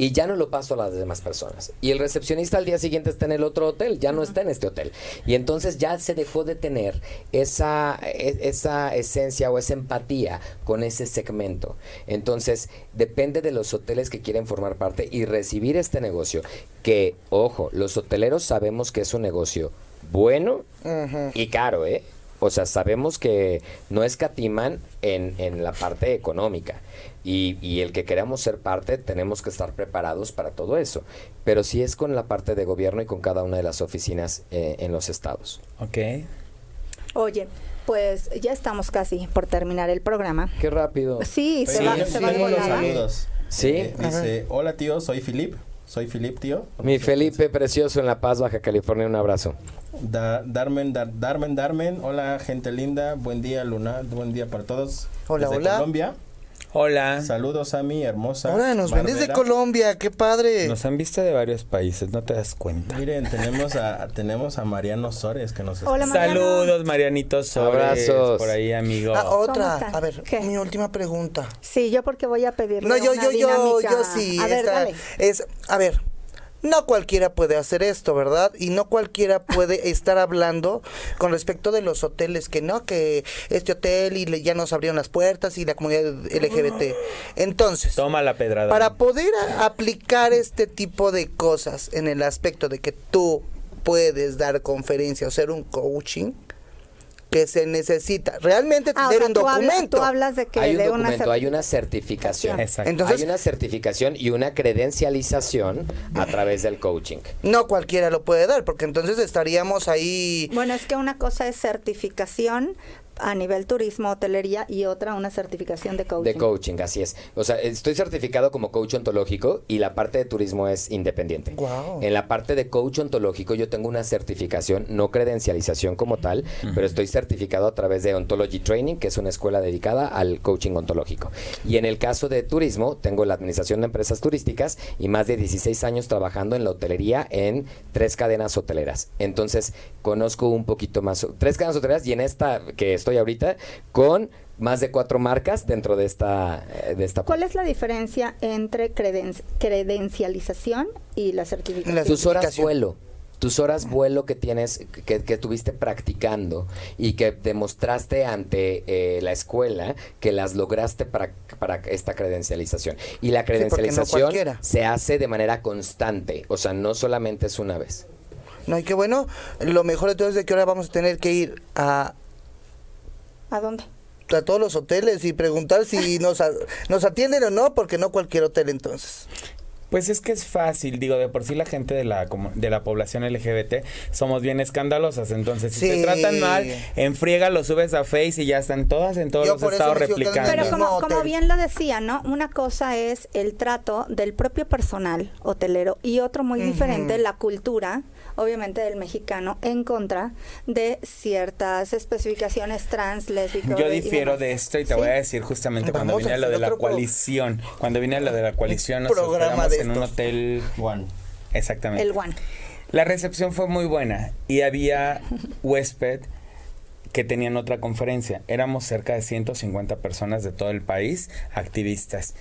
Speaker 6: y ya no lo paso a las demás personas. Y el recepcionista al día siguiente está en el otro hotel, ya no está en este hotel. Y entonces ya se dejó de tener esa, e, esa esencia o esa empatía con ese segmento. Entonces, depende de los hoteles que quieren formar parte y recibir este negocio. Que, ojo, los hoteleros sabemos que es un negocio bueno y caro, ¿eh? O sea, sabemos que no escatiman en, en la parte económica. Y, y el que queramos ser parte, tenemos que estar preparados para todo eso. Pero sí es con la parte de gobierno y con cada una de las oficinas eh, en los estados.
Speaker 5: Ok.
Speaker 2: Oye, pues ya estamos casi por terminar el programa.
Speaker 6: Qué rápido.
Speaker 2: Sí, se
Speaker 4: Sí,
Speaker 2: va, se va de
Speaker 4: tengo los
Speaker 2: volada.
Speaker 4: saludos.
Speaker 6: Sí.
Speaker 4: Eh, dice, hola tío, soy Filip. Soy Filip, tío.
Speaker 6: Mi Felipe precioso en La Paz, Baja California, un abrazo.
Speaker 4: Da- Darmen, Dar- Darmen, Darmen. Hola, gente linda. Buen día, Luna. Buen día para todos.
Speaker 3: Hola,
Speaker 4: Desde
Speaker 3: hola.
Speaker 4: Colombia.
Speaker 5: Hola.
Speaker 4: Saludos a mi hermosa.
Speaker 3: Ahora nos ven desde
Speaker 4: Barbera.
Speaker 3: Colombia, qué padre.
Speaker 5: Nos han visto de varios países, no te das cuenta.
Speaker 4: Miren, tenemos a, tenemos a Mariano Sores que nos
Speaker 2: Hola, Mariano.
Speaker 5: Saludos, Marianito Sores.
Speaker 6: Abrazos.
Speaker 5: Por ahí, amigo.
Speaker 3: Ah,
Speaker 2: ¿Cómo
Speaker 3: otra, a ver,
Speaker 2: ¿Qué?
Speaker 3: mi última pregunta.
Speaker 2: Sí, yo porque voy a pedirle
Speaker 3: No, yo,
Speaker 2: una
Speaker 3: yo, yo, yo sí.
Speaker 2: A ver,
Speaker 3: esta
Speaker 2: dale.
Speaker 3: es, a ver, no cualquiera puede hacer esto, ¿verdad? Y no cualquiera puede estar hablando con respecto de los hoteles, que no, que este hotel y le- ya nos abrieron las puertas y la comunidad LGBT. Entonces,
Speaker 5: Toma la pedrada.
Speaker 3: para poder a- aplicar este tipo de cosas en el aspecto de que tú puedes dar conferencia o ser un coaching, que se necesita realmente
Speaker 2: Ah, o
Speaker 3: tener
Speaker 2: sea,
Speaker 3: un
Speaker 2: tú hablas,
Speaker 3: documento.
Speaker 2: tú hablas de que
Speaker 6: hay un
Speaker 2: de una
Speaker 6: documento, hay una
Speaker 2: certificación.
Speaker 6: certificación.
Speaker 5: Exacto.
Speaker 3: Entonces-
Speaker 6: hay una certificación y una credencialización a través del coaching.
Speaker 3: No cualquiera lo puede dar, porque entonces estaríamos ahí.
Speaker 2: Bueno, es que una cosa es certificación a nivel turismo, hotelería y otra una certificación de coaching.
Speaker 6: De coaching, así es. O sea, estoy certificado como coach ontológico y la parte de turismo es independiente.
Speaker 3: Guau.
Speaker 6: En la parte de coach ontológico yo tengo una certificación, no credencialización como tal, pero estoy certificado a través de Ontology Training, que es una escuela dedicada al coaching ontológico. Y en el caso de turismo, tengo la administración de empresas turísticas y más de 16 años trabajando en la hotelería en tres cadenas hoteleras. Entonces, conozco un poquito más, tres cadenas hoteleras y en esta que estoy ahorita con más de cuatro marcas dentro de esta eh, de esta
Speaker 2: ¿Cuál es la diferencia entre creden- credencialización y la certificación?
Speaker 3: La
Speaker 6: tus horas vuelo tus horas vuelo que tienes que, que tuviste practicando y que demostraste ante eh, la escuela que las lograste para, para esta credencialización. Y la
Speaker 3: no
Speaker 6: credencialización se hace de manera constante o sea no solamente es una vez.
Speaker 3: No, y qué bueno. Lo mejor de todo es de que ahora vamos a tener que ir a,
Speaker 2: ¿A dónde?
Speaker 3: a todos los hoteles y preguntar si nos, a- nos atienden o no, porque no cualquier hotel entonces.
Speaker 5: Pues es que es fácil, digo, de por sí la gente de la de la población LGBT somos bien escandalosas, entonces si
Speaker 3: Sí.
Speaker 5: te tratan mal, en friega lo subes a Face y ya están todas en todos
Speaker 3: Yo
Speaker 5: los estados replicando.
Speaker 2: Pero como, como bien lo decía, ¿no? Una cosa es el trato del propio personal hotelero y otro muy diferente, la cultura, obviamente del mexicano, en contra de ciertas especificaciones trans, lésbicas.
Speaker 5: Yo difiero de esto y te
Speaker 2: ¿Sí?
Speaker 5: voy a decir justamente cuando
Speaker 3: Vamos
Speaker 5: vine a lo de la coalición, cuando vine a lo de la coalición nos
Speaker 3: programa de
Speaker 5: en un hotel
Speaker 4: Juan.
Speaker 5: exactamente.
Speaker 2: El one.
Speaker 5: La recepción fue muy buena y había huésped que tenían otra conferencia. Éramos cerca de 150 personas de todo el país, activistas.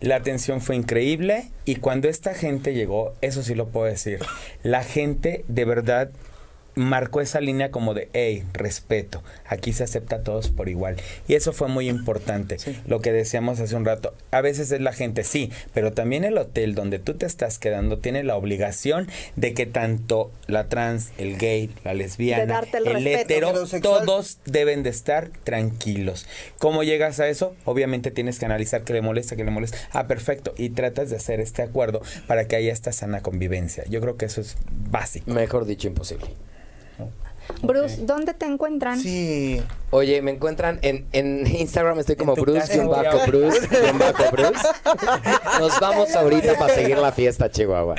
Speaker 5: La atención fue increíble y cuando esta gente llegó, eso sí lo puedo decir, la gente de verdad marcó esa línea como de, hey, respeto, aquí se acepta a todos por igual. Y eso fue muy importante, lo que decíamos hace un rato. A veces es la gente, sí, pero también el hotel donde tú te estás quedando tiene la obligación de que tanto la trans, el gay, la lesbiana,
Speaker 2: el
Speaker 5: el hetero, todos deben de estar tranquilos. ¿Cómo llegas a eso? Obviamente tienes que analizar qué le molesta, qué le molesta. Ah, perfecto. Y tratas de hacer este acuerdo para que haya esta sana convivencia. Yo creo que eso es básico.
Speaker 6: mejor dicho imposible
Speaker 2: Bruce, ¿dónde te encuentran?
Speaker 3: Sí.
Speaker 6: Oye, me encuentran en, en Instagram, estoy como Bruce,
Speaker 5: Santiago.
Speaker 6: Bruce, guion bajo Bruce. Nos vamos ahorita para seguir la fiesta, Chihuahua.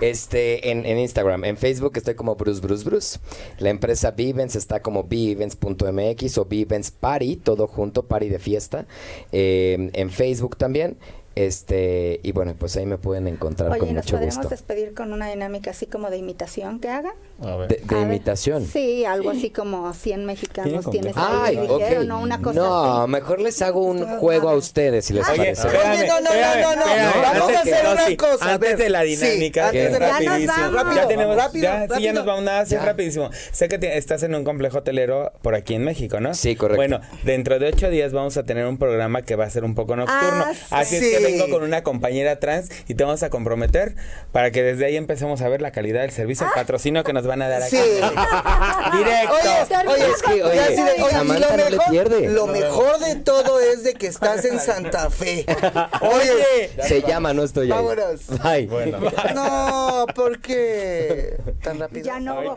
Speaker 6: Este, en, en Instagram, en Facebook estoy como Bruce, Bruce, Bruce. La empresa Vivens está como Vivens.mx o Vivens Party, todo junto, party de fiesta. Eh, en Facebook también. Este, y bueno, pues ahí me pueden encontrar
Speaker 2: Oye,
Speaker 6: con
Speaker 2: ¿nos
Speaker 6: mucho
Speaker 2: podemos
Speaker 6: gusto.
Speaker 2: despedir con una dinámica así como de imitación que hagan?
Speaker 6: De, de
Speaker 2: ver.
Speaker 6: imitación.
Speaker 2: Sí, algo así como 100 mexicanos
Speaker 5: Tiene
Speaker 2: tienes ahí,
Speaker 6: Ay,
Speaker 2: ¿no? Una cosa
Speaker 6: no,
Speaker 2: así.
Speaker 6: mejor les hago un juego a ustedes si les
Speaker 2: Ah,
Speaker 5: Oye,
Speaker 6: parece.
Speaker 3: Oye, no, no,
Speaker 5: espérame,
Speaker 3: no, no, no. Vamos a
Speaker 5: Antes
Speaker 3: hacer una
Speaker 5: sí,
Speaker 3: cosa,
Speaker 5: Antes de la
Speaker 3: Sí,
Speaker 5: dinámica,
Speaker 3: antes
Speaker 5: es
Speaker 3: de
Speaker 2: Ya nos
Speaker 5: rapidísimo.
Speaker 2: vamos.
Speaker 3: Rápido,
Speaker 5: ya tenemos,
Speaker 3: rápido,
Speaker 5: ya, sí, ya
Speaker 3: rápido.
Speaker 5: nos vamos nada, sí,
Speaker 6: Ya.
Speaker 5: rapidísimo. Sé que te- estás en un complejo hotelero por aquí en México, ¿no?
Speaker 6: Sí, correcto.
Speaker 5: Bueno, dentro de ocho días vamos a tener un programa que va a ser un poco nocturno.
Speaker 2: Ah,
Speaker 5: Así
Speaker 3: sí.
Speaker 5: es que vengo con una compañera trans y te vamos a comprometer para que desde ahí empecemos a ver la calidad del servicio, el patrocinio que nos van a dar aquí.
Speaker 3: Sí.
Speaker 5: Directo.
Speaker 3: Oye, oye,
Speaker 6: Es que, oye,
Speaker 3: así de- oye, lo
Speaker 6: no
Speaker 3: mejor,
Speaker 6: pierde.
Speaker 3: Lo mejor de todo es de que estás en Santa Fe.
Speaker 5: Oye,
Speaker 6: Se llama, no estoy ahí.
Speaker 3: Vámonos.
Speaker 6: Bye.
Speaker 4: Bueno.
Speaker 3: No, ¿por qué tan rápido?
Speaker 2: Ya no
Speaker 5: Ay,